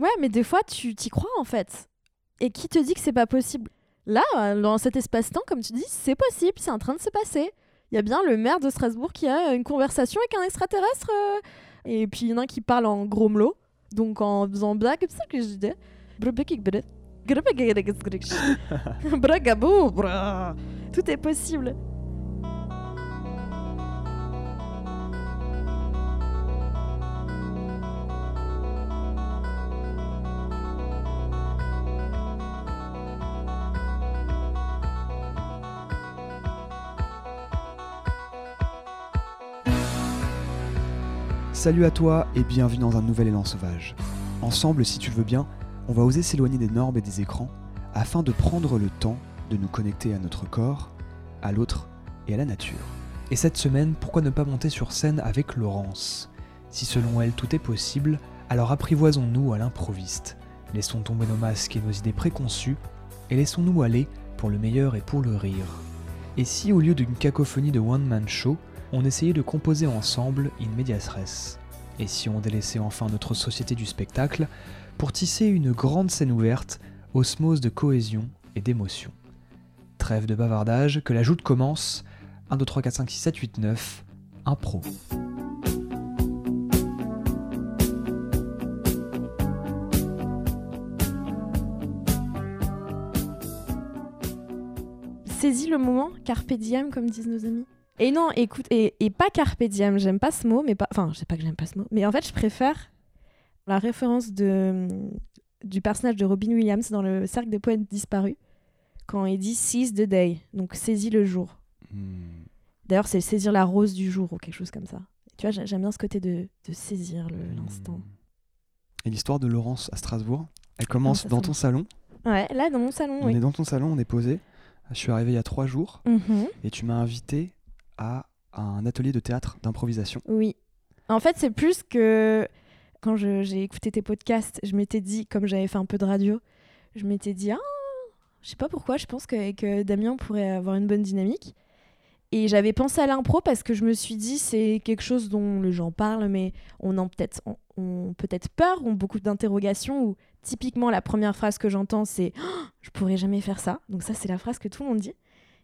Ouais, mais des fois, tu t'y crois en fait. Et qui te dit que c'est pas possible? Là, euh, dans cet espace-temps, comme tu dis, c'est possible, c'est en train de se passer. Il y a bien le maire de Strasbourg qui a une conversation avec un extraterrestre. euh, et puis il y en a un qui parle en gros melo, donc en faisant blague, c'est ça que je disais. Tout est possible. Salut à toi et bienvenue dans un nouvel élan sauvage. Ensemble, si tu le veux bien, on va oser s'éloigner des normes et des écrans afin de prendre le temps de nous connecter à notre corps, à l'autre et à la nature. Et cette semaine, pourquoi ne pas monter sur scène avec Laurence? Si selon elle tout est possible, alors apprivoisons-nous à l'improviste. Laissons tomber nos masques et nos idées préconçues et laissons-nous aller pour le meilleur et pour le rire. Et si au lieu d'une cacophonie de one-man show, on essayait de composer ensemble in medias res Et si on délaissait enfin notre société du spectacle pour tisser une grande scène ouverte, osmose de cohésion et d'émotion Trêve de bavardage, que la joute commence. 1, 2, 3, 4, 5, 6, 7, 8, 9, impro. Saisis le moment, carpe diem, comme disent nos amis. Et non, écoute, et, et pas carpe diem, j'aime pas ce mot, mais pas. Enfin, je sais pas que j'aime pas ce mot, mais en fait, je préfère la référence de, du personnage de Robin Williams dans le Cercle des poètes disparus, quand il dit seize the day, donc saisis le jour. D'ailleurs, c'est saisir la rose du jour ou quelque chose comme ça. Tu vois, j'ai- j'aime bien ce côté de, de saisir le- l'instant. Et l'histoire de Laurence à Strasbourg, elle commence ça dans ton salon. Ouais, là, dans mon salon, On oui. est dans ton salon, on est posé. Je suis arrivé il y a trois jours Mhm. et tu m'as invité à un atelier de théâtre d'improvisation. Oui. En fait, c'est plus que quand j'ai écouté tes podcasts, je m'étais dit, comme j'avais fait un peu de radio, je m'étais dit, ah, je sais pas pourquoi, je pense qu'avec Damien, pourrait avoir une bonne dynamique. Et j'avais pensé à l'impro parce que je me suis dit, c'est quelque chose dont les gens parlent, mais on en peut-être on, on peut-être peur, ont beaucoup d'interrogations, ou typiquement la première phrase que j'entends, c'est Ah, je pourrais jamais faire ça. Donc ça, c'est la phrase que tout le monde dit.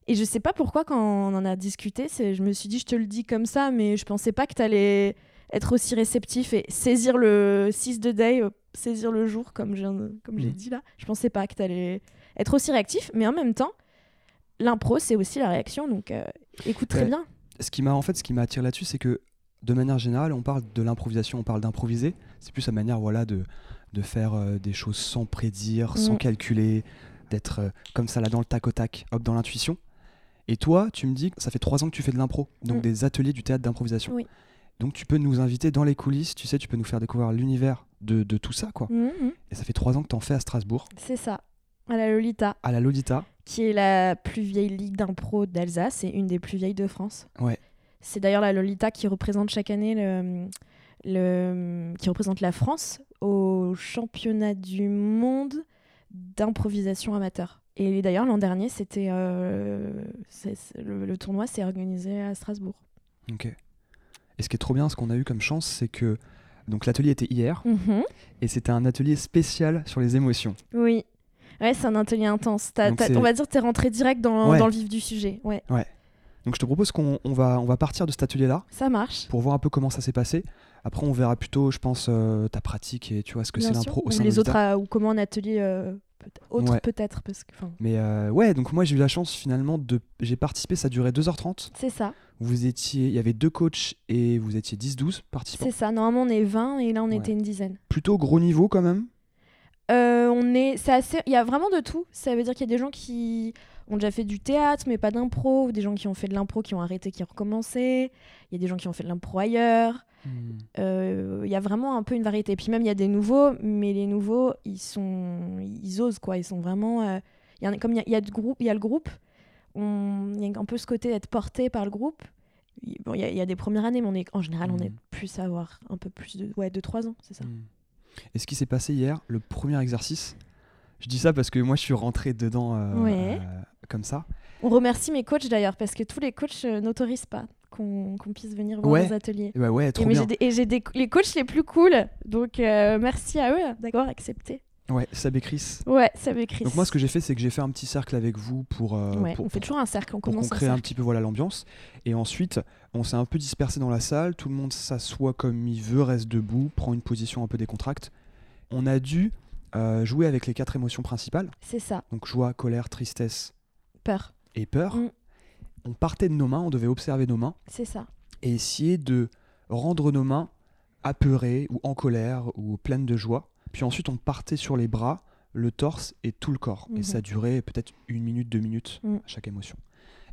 Et je sais pas pourquoi, quand on en a discuté, je me suis dit, je te le dis comme ça, mais je pensais pas que tu allais être aussi réceptif et saisir le 6 de day, euh, saisir le jour, comme j'ai comme j'ai Mhm. dit là. Je pensais pas que tu allais être aussi réactif, mais en même temps, l'impro, c'est aussi la réaction, donc euh, écoute très Ouais. bien. Ce qui m'a en fait, ce qui m'a attiré là-dessus, c'est que de manière générale, on parle de l'improvisation, on parle d'improviser. C'est plus la manière, voilà, de, de faire euh, des choses sans prédire, sans Mm. calculer, d'être euh, comme ça là dans le tac au tac, hop dans l'intuition. Et toi, tu me dis que ça fait trois ans que tu fais de l'impro, donc Mm. des ateliers du théâtre d'improvisation. Oui. Donc tu peux nous inviter dans les coulisses, tu sais, tu peux nous faire découvrir l'univers de, de tout ça, quoi. Mhm, Et ça fait trois ans que tu en fais à Strasbourg, c'est ça. À la Lolita, à la Lolita. qui est la plus vieille ligue d'impro d'Alsace et une des plus vieilles de France. Ouais. C'est d'ailleurs la Lolita qui représente chaque année le, le- qui représente la France au championnat du monde d'improvisation amateur. Et d'ailleurs l'an dernier, c'était euh, le, le tournoi s'est organisé à Strasbourg. Ok. Et ce qui est trop bien, ce qu'on a eu comme chance, c'est que donc l'atelier était hier Mhm. et c'était un atelier spécial sur les émotions. Oui. Ouais, c'est un atelier intense. On va dire que t'es rentré direct dans, Ouais. dans le vif du sujet. Ouais, Donc je te propose qu'on on va, on va partir de cet atelier-là ça marche. pour voir un peu comment ça s'est passé. Après, on verra plutôt, je pense, euh, ta pratique et tu vois ce que c'est l'impro au sein de les autres, Lolita. à- ou comment un atelier euh, peut- autre Ouais. peut-être parce que Mais euh, ouais, donc moi j'ai eu la chance finalement de. J'ai participé, ça durait 2h30. c'est ça. Vous étiez. Il y avait deux coachs et vous étiez 10-12 participants. C'est ça. Normalement on est 20 et là on Ouais. était une dizaine. Plutôt gros niveau quand même? Euh, on est c'est assez il y a vraiment de tout. Ça veut dire qu'il y a des gens qui ont déjà fait du théâtre mais pas d'impro, ou des gens qui ont fait de l'impro qui ont arrêté qui ont recommencé. Il y a des gens qui ont fait de l'impro ailleurs. Euh, Il y a vraiment un peu une variété. Et puis même il y a des nouveaux, mais les nouveaux ils sont ils osent quoi. Ils sont vraiment euh, y a- comme il y a, y a de groupe, il y a le groupe. on- Il y a un peu ce côté d'être porté par le groupe. Il bon, y, y a des premières années, mais on est, en général, on est Mhm. plus à avoir un peu plus de, ouais, de 3 ans, c'est ça. Mm. Et ce qui s'est passé hier, le premier exercice, je dis ça parce que moi je suis rentré dedans euh, Ouais. Comme ça. On remercie mes coachs d'ailleurs, parce que tous les coachs euh, n'autorisent pas qu'on puisse venir voir Ouais. nos ateliers. Et bah ouais, trop Et, bien. des- et j'ai les coachs les plus cool, donc euh, merci à eux d'avoir accepté. Ouais, Sab et Chris. Ouais, ça veut Chris. Donc moi, ce que j'ai fait, c'est que j'ai fait un petit cercle avec vous pour, euh, Ouais, pour, on fait pour- toujours un cercle, on pour commence un crée un petit peu voilà l'ambiance. Et ensuite, on s'est un peu dispersé dans la salle. Tout le monde s'assoit comme il veut, reste debout, prend une position un peu décontracte. On a dû euh, jouer avec les quatre émotions principales. C'est ça, Donc joie, colère, tristesse peur, et peur. Mm. On partait de nos mains, on devait observer nos mains c'est ça. et essayer de rendre nos mains apeurées ou en colère ou pleines de joie. Puis ensuite, on partait sur les bras, le torse et tout le corps. Mhm. Et ça durait peut-être une minute, deux minutes Mm. à chaque émotion.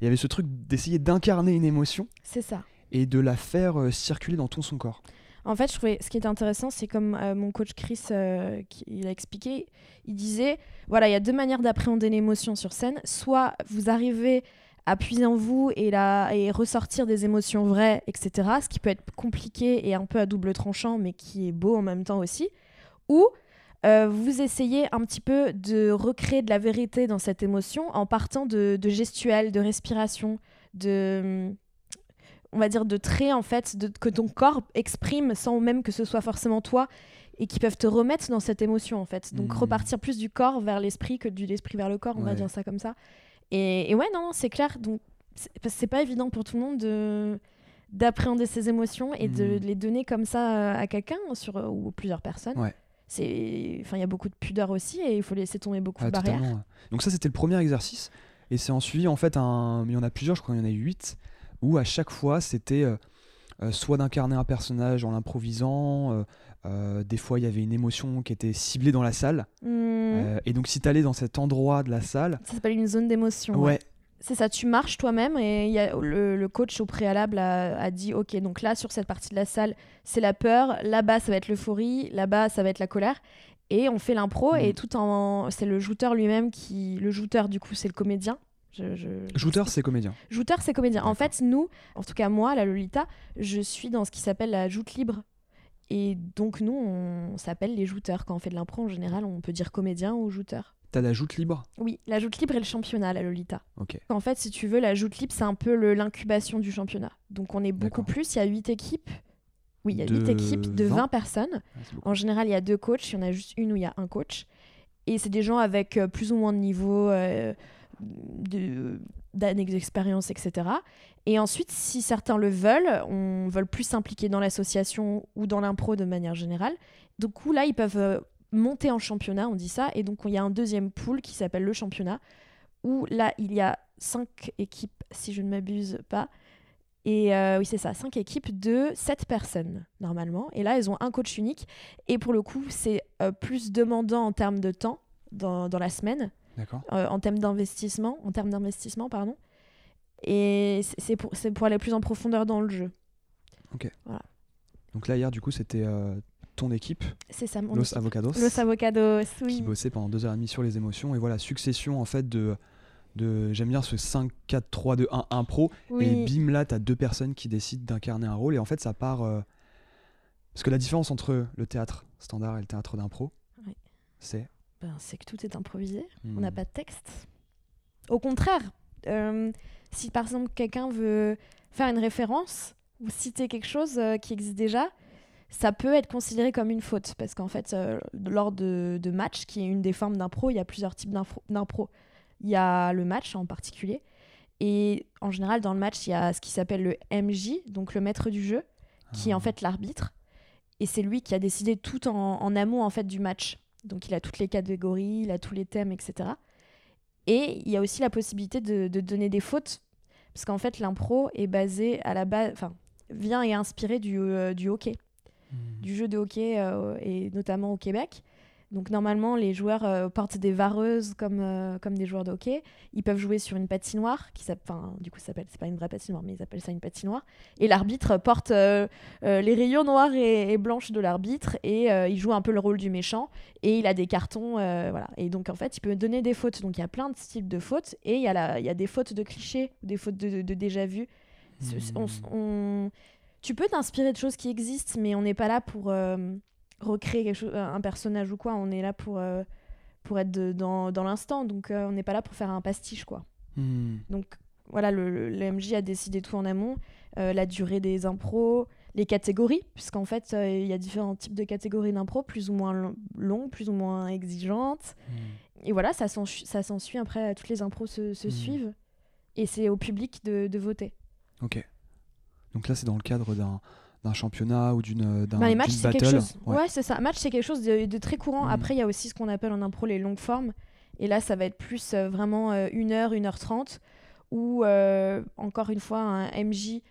Il y avait ce truc d'essayer d'incarner une émotion C'est ça. et de la faire euh, circuler dans tout son corps. En fait, je trouvais ce qui était intéressant, c'est comme euh, mon coach Chris euh, qui, il a expliqué, il disait voilà, il y a deux manières d'appréhender l'émotion sur scène. Soit vous arrivez à puiser en vous et, la, et ressortir des émotions vraies, etc. Ce qui peut être compliqué et un peu à double tranchant, mais qui est beau en même temps aussi. Ou euh, vous essayez un petit peu de recréer de la vérité dans cette émotion en partant de, de gestuels, de respiration, de on va dire de traits en fait de, que ton corps exprime sans même que ce soit forcément toi et qui peuvent te remettre dans cette émotion en fait. Donc Mhm. repartir plus du corps vers l'esprit que de l'esprit vers le corps, on va dire ça comme ça. Et, et ouais non, c'est clair. Donc c'est pas évident pour tout le monde de d'appréhender ses émotions et de Mhm. les donner comme ça euh, à quelqu'un sur ou plusieurs personnes. Ouais. C'est enfin il y a beaucoup de pudeur aussi et il faut laisser tomber beaucoup Ah, de barrières. totalement. Donc ça, c'était le premier exercice. Et c'est ensuite, en fait, un... il y en a plusieurs, je crois qu'il y en a huit, où à chaque fois, c'était euh, euh, soit d'incarner un personnage en l'improvisant, euh, des fois, il y avait une émotion qui était ciblée dans la salle. Euh, et donc, si tu allais dans cet endroit de la salle, Ça s'appelle une zone d'émotion. ouais, C'est ça, tu marches toi-même et il y a, le, le coach au préalable a, a dit ok, donc là sur cette partie de la salle, c'est la peur, là-bas ça va être l'euphorie, là-bas ça va être la colère. Et on fait l'impro et tout en. C'est le jouteur lui-même qui. Le jouteur, du coup, c'est le comédien. Je, je- jouteur, c'est comédien. Jouteur, c'est comédien. En fait, nous, en tout cas moi, la Lolita, je suis dans ce qui s'appelle la joute libre. Et donc, nous, on s'appelle les jouteurs. Quand on fait de l'impro, en général, on peut dire comédien ou jouteur. T'as la joute libre? Oui, la joute libre et le championnat, la Lolita. En fait, si tu veux, la joute libre, c'est un peu l'incubation du championnat. Donc, on est beaucoup plus. Il y a 8 équipes. Oui, il y a De 8 équipes de 20. 20 personnes. Beaucoup. En général, il y a deux coachs. Il y en a juste une où il y a un coach. Et c'est des gens avec euh, plus ou moins de niveau euh, de- d'années d'expérience, etc. Et ensuite, si certains le veulent, on veut plus s'impliquer dans l'association ou dans l'impro de manière générale. Du coup, là, ils peuvent euh, monter en championnat, on dit ça. Et donc, il y a un deuxième pool qui s'appelle le championnat, où là, il y a cinq équipes, si je ne m'abuse pas. Et euh, oui, c'est ça, cinq équipes de sept personnes, normalement. Et là, elles ont un coach unique. Et pour le coup, c'est euh, plus demandant en termes de temps dans, dans la semaine. Euh, en termes d'investissement, en termes d'investissement, pardon. Et c'est- pour, aller plus en profondeur dans le jeu. Donc là, hier, du coup, c'était euh, ton équipe, C'est ça, mon Los équipe. Avocados. Los Avocados, qui oui. bossait pendant deux heures et demie sur les émotions. Et voilà, succession en fait de. de J'aime bien ce 5, 4, 3, 2, 1, 1 pro. Et bim, là, t'as deux personnes qui décident d'incarner un rôle. Et en fait, ça part. euh, Parce que la différence entre le théâtre standard et le théâtre d'impro, Oui. c'est. Ben, c'est que tout est improvisé. On hmm, n'a pas de texte. Au contraire, euh, si par exemple quelqu'un veut faire une référence ou citer quelque chose euh, qui existe déjà, ça peut être considéré comme une faute. Parce qu'en fait, euh, lors de, de match, qui est une des formes d'impro, il y a plusieurs types d'impro. Il y a le match en particulier. Et en général, dans le match, il y a ce qui s'appelle le MJ, donc le maître du jeu, qui est en ah, fait l'arbitre. Et c'est lui qui a décidé tout en, en amont en fait du match. Donc il a toutes les catégories, il a tous les thèmes, etc. Et il y a aussi la possibilité de, de donner des fautes, parce qu'en fait l'impro est basé à la base, enfin vient et est inspiré du, euh, du hockey, hmm. du jeu de hockey euh, et notamment au Québec. Donc normalement les joueurs euh, portent des vareuses comme, euh, comme des joueurs de hockey. Ils peuvent jouer sur une patinoire qui enfin du coup s'appelle, c'est pas une vraie patinoire, mais ils appellent ça une patinoire. Et l'arbitre porte euh, les rayons noirs et, et blanches de l'arbitre et il joue un peu le rôle du méchant et il a des cartons voilà et donc en fait il peut donner des fautes donc il y a plein de types de fautes et il y a la- il y a des fautes de clichés des fautes de, de déjà vu Hmm. on tu peux t'inspirer de choses qui existent mais on n'est pas là pour recréer quelque chose, un personnage ou quoi on est là pour euh, pour être de- dans, dans l'instant donc euh, on n'est pas là pour faire un pastiche quoi Hmm. donc voilà, le, MJ a décidé tout en amont. euh, la durée des impros, les catégories, puisqu'en fait, il y a différents types de catégories d'impro, plus ou moins long- longues, plus ou moins exigeantes. Et voilà, ça s'en- ça s'ensuit. Après, toutes les impros se, se Mm. suivent. Et c'est au public de, de voter. Ok. Donc là, c'est dans le cadre d'un d'un championnat ou d'une d'un Bah, les matchs, d'une c'est quelque chose. Ouais, c'est ça. Match, c'est quelque chose de, de très courant. Mm. Après, il y a aussi ce qu'on appelle en impro les longues formes. Et là, ça va être plus euh, vraiment 1 heure, 1 heure 30, où, euh, encore une fois, un MJ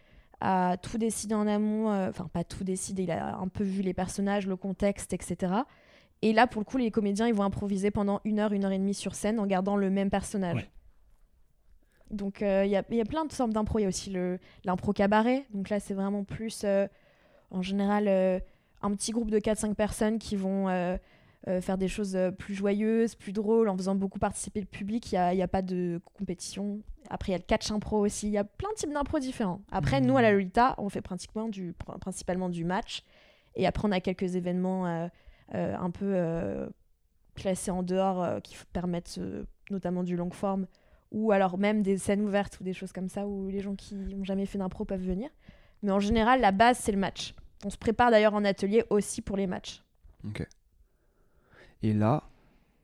a tout décidé en amont. euh, Enfin, pas tout décidé, il a un peu vu les personnages, le contexte, etc. Et là, pour le coup, les comédiens, ils vont improviser pendant une heure, une heure et demie sur scène en gardant le même personnage. Ouais. Donc, euh, il y, y a plein de sortes d'impro. Il y a aussi l'impro cabaret. Donc là, c'est vraiment plus, euh, en général, euh, un petit groupe de 4-5 personnes qui vont euh, euh, faire des choses plus joyeuses, plus drôles, en faisant beaucoup participer le public. Il n'y a, pas de compétition. Après, il y a le catch impro aussi. Il y a plein de types d'impro différents. Après, Mhm. nous, à la Lolita, on fait pratiquement du, pr- principalement du match. Et après, on a quelques événements un peu classés en dehors qui permettent notamment du long forme ou alors même des scènes ouvertes ou des choses comme ça où les gens qui n'ont jamais fait d'impro peuvent venir. Mais en général, la base, c'est le match. On se prépare d'ailleurs en atelier aussi pour les matchs. Ok. Et là,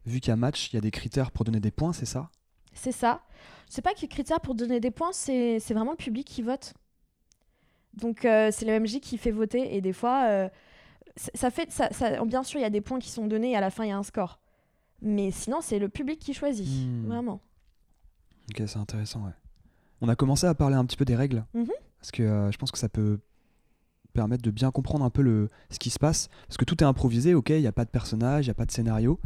vu qu'il y a match, il y a des critères pour donner des points, c'est ça? C'est ça. C'est pas que critère pour donner des points, c'est vraiment le public qui vote. Donc euh, c'est le MJ qui fait voter et des fois, euh, ça fait, ça, ça- bien sûr, il y a des points qui sont donnés et à la fin il y a un score. Mais sinon, c'est le public qui choisit, Hmm. vraiment. Ok, c'est intéressant, ouais. On a commencé à parler un petit peu des règles, Mhm. parce que euh, je pense que ça peut permettre de bien comprendre un peu le, ce qui se passe, parce que tout est improvisé, ok, il n'y a pas de personnage, il n'y a pas de scénario,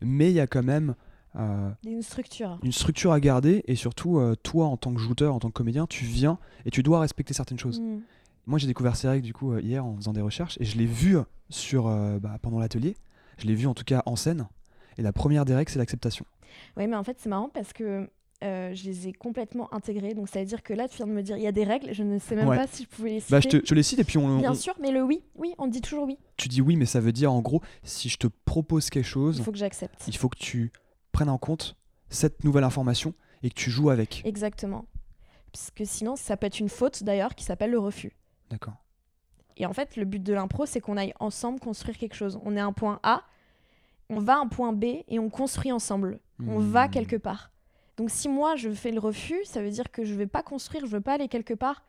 mais il y a quand même euh, une structure. une structure à garder, et surtout, euh, toi, en tant que jouteur, en tant que comédien, tu viens et tu dois respecter certaines choses. Mm. Moi, j'ai découvert ces règles, du coup, euh, hier, en faisant des recherches, et je l'ai vu sur, euh, bah, pendant l'atelier, je l'ai vu en tout cas en scène, et la première des règles, c'est l'acceptation. Oui, mais en fait, c'est marrant parce que euh, je les ai complètement intégrées. Donc, ça veut dire que là, tu viens de me dire, il y a des règles. Je ne sais même Ouais. pas si je pouvais les citer. Bah, je te, je les cite, et puis on, Bien on- sûr, mais le oui, oui, on dit toujours oui. tu dis oui, mais ça veut dire en gros, si je te propose quelque chose, Il faut que j'accepte. il faut que tu prennes en compte cette nouvelle information et que tu joues avec. Exactement. Parce que sinon, ça peut être une faute d'ailleurs qui s'appelle le refus. D'accord. Et en fait, le but de l'impro, c'est qu'on aille ensemble construire quelque chose. On est à un point A, on va à un point B et on construit ensemble. On Hmm. va quelque part. Donc si moi je fais le refus, ça veut dire que je vais pas construire, je veux pas aller quelque part.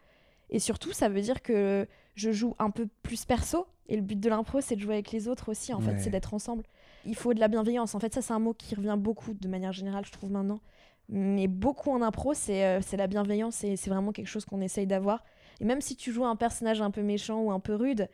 Et surtout, ça veut dire que je joue un peu plus perso. Et le but de l'impro, c'est de jouer avec les autres aussi. En Ouais. fait, c'est d'être ensemble. Il faut de la bienveillance. En fait, ça, c'est un mot qui revient beaucoup de manière générale, je trouve maintenant. Mais beaucoup en impro, c'est euh, c'est la bienveillance et c'est vraiment quelque chose qu'on essaye d'avoir. Et même si tu joues un personnage un peu méchant ou un peu rude,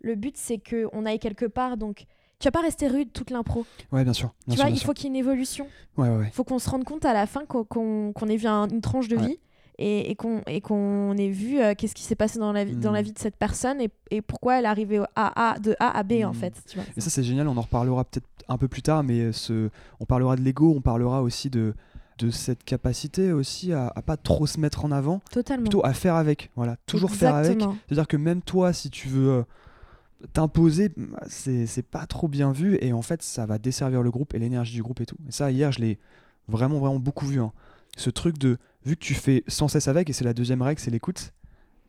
le but, c'est qu'on aille quelque part. Donc, tu vas pas rester rude toute l'impro. Ouais, bien sûr. Bien Tu sûr, vois, il sûr. faut qu'il y ait une évolution. Ouais, ouais, ouais. Il faut qu'on se rende compte à la fin qu'on qu'on ait vu un- une tranche de vie et, et qu'on qu'on ait vu euh, qu'est-ce qui s'est passé dans la, vie, dans Mm. la vie de cette personne et, et pourquoi elle est arrivée au A, A, de A à B en Mm. fait. Tu vois. Et ça, c'est génial. On en reparlera peut-être un peu plus tard, mais euh, ce... on parlera de l'ego, on parlera aussi de, de cette capacité aussi à, à pas trop se mettre en avant, Totalement. plutôt à faire avec. Voilà, toujours faire avec. C'est-à-dire que même toi, si tu veux euh, t'imposer, c'est pas trop bien vu et en fait, ça va desservir le groupe et l'énergie du groupe et tout. Et ça, hier, je l'ai vraiment, vraiment beaucoup vu. hein. Ce truc de, vu que tu fais sans cesse avec, et c'est la deuxième règle, c'est l'écoute.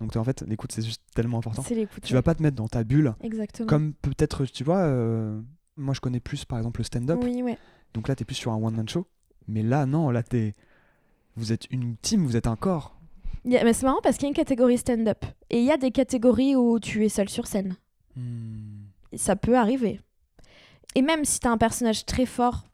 Donc en fait, l'écoute, c'est juste tellement important. C'est l'écoute. Tu vas pas te mettre dans ta bulle, Exactement. comme peut-être, tu vois, euh, moi je connais plus par exemple le stand-up. Oui, ouais. Donc là, t'es plus sur un one-man show. Mais là, non, là, t'es. Vous êtes une team, vous êtes un corps. Mais c'est marrant parce qu'il y a une catégorie stand-up et il y a des catégories où tu es seul sur scène. Et ça peut arriver. Et même si tu as un personnage très fort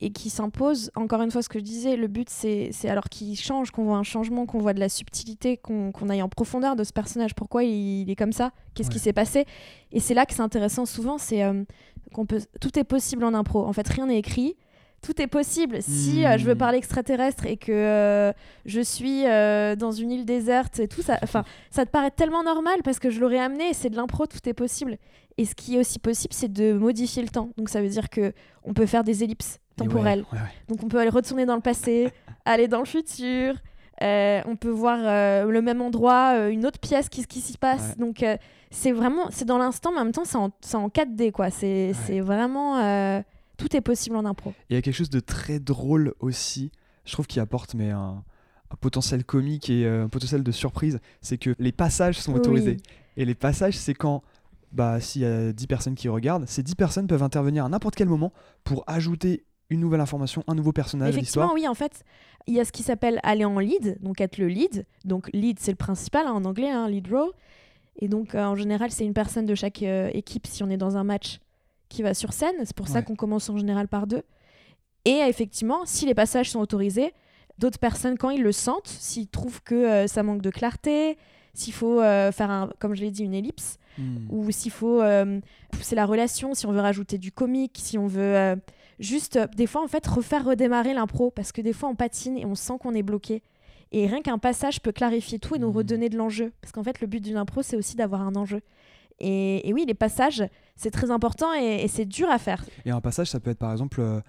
et qui s'impose, encore une fois, ce que je disais, le but c'est alors qu'il change, qu'on voit un changement, qu'on voit de la subtilité, qu'on aille en profondeur de ce personnage. Pourquoi il, il est comme ça Qu'est-ce qui s'est passé Et c'est là que c'est intéressant souvent, c'est euh, qu'on peut. Tout est possible en impro. En fait, rien n'est écrit. Tout est possible. Si euh, je veux Hmm. parler extraterrestre et que euh, je suis euh, dans une île déserte et tout, ça, ça te paraît tellement normal parce que je l'aurais amené. et C'est de l'impro, tout est possible. Et ce qui est aussi possible, c'est de modifier le temps. Donc ça veut dire que on peut faire des ellipses ouais, temporelles. ouais, ouais. Donc on peut aller retourner dans le passé, aller dans le futur. euh, on peut voir le même endroit, une autre pièce, qu'est-ce qui s'y passe. Donc c'est vraiment, c'est dans l'instant, mais en même temps, c'est en, en 4D quoi. C'est vraiment, tout est possible en impro. Il y a quelque chose de très drôle aussi, je trouve, qui apporte mais un, un potentiel comique et euh, un potentiel de surprise, c'est que les passages sont autorisés. Et les passages, c'est quand, bah, s'il y a 10 personnes qui regardent, ces 10 personnes peuvent intervenir à n'importe quel moment pour ajouter une nouvelle information, un nouveau personnage l'histoire. Effectivement, oui, en fait, il y a ce qui s'appelle aller en lead, donc être le lead. Donc lead, c'est le principal hein, en anglais, hein, lead role. Et donc, euh, en général, c'est une personne de chaque euh, équipe, si on est dans un match, qui va sur scène. C'est pour ça qu'on commence en général par deux. Et effectivement, si les passages sont autorisés, d'autres personnes, quand ils le sentent, s'ils trouvent que euh, ça manque de clarté, s'il faut euh, faire, un, comme je l'ai dit, une ellipse, Hmm. ou s'il faut euh, pousser la relation, si on veut rajouter du comique, si on veut euh, juste, des fois, en fait, refaire redémarrer l'impro, parce que des fois, on patine et on sent qu'on est bloqué. Et rien qu'un passage peut clarifier tout et nous Mhm. redonner de l'enjeu. Parce qu'en fait, le but d'une impro, c'est aussi d'avoir un enjeu. Et, et oui, les passages, c'est très important et, et c'est dur à faire. Et un passage, ça peut être par exemple euh,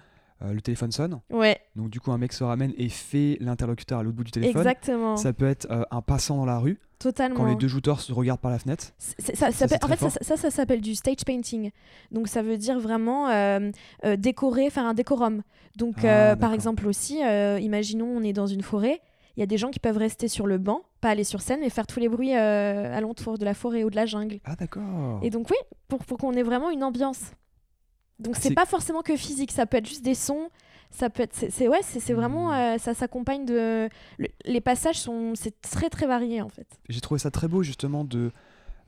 euh, le téléphone sonne, Ouais, donc du coup un mec se ramène et fait l'interlocuteur à l'autre bout du téléphone. exactement. Ça peut être euh, un passant dans la rue, Totalement. quand les deux jouteurs se regardent par la fenêtre. Ça, ça Ça, en fait, ça, ça, ça s'appelle du stage painting. Donc, ça veut dire vraiment euh, euh, décorer, faire un décorum. Donc, Ah, euh, par exemple aussi, imaginons on est dans une forêt, il y a des gens qui peuvent rester sur le banc, pas aller sur scène, mais faire tous les bruits euh, alentour de la forêt ou de la jungle. Ah d'accord. Et donc, oui, pour, pour qu'on ait vraiment une ambiance. Donc, c'est pas forcément que physique, ça peut être juste des sons. Ça peut être, c'est, ouais, c'est, vraiment, Hmm. euh, ça s'accompagne de, le- les passages sont, c'est très très varié en fait. J'ai trouvé ça très beau justement de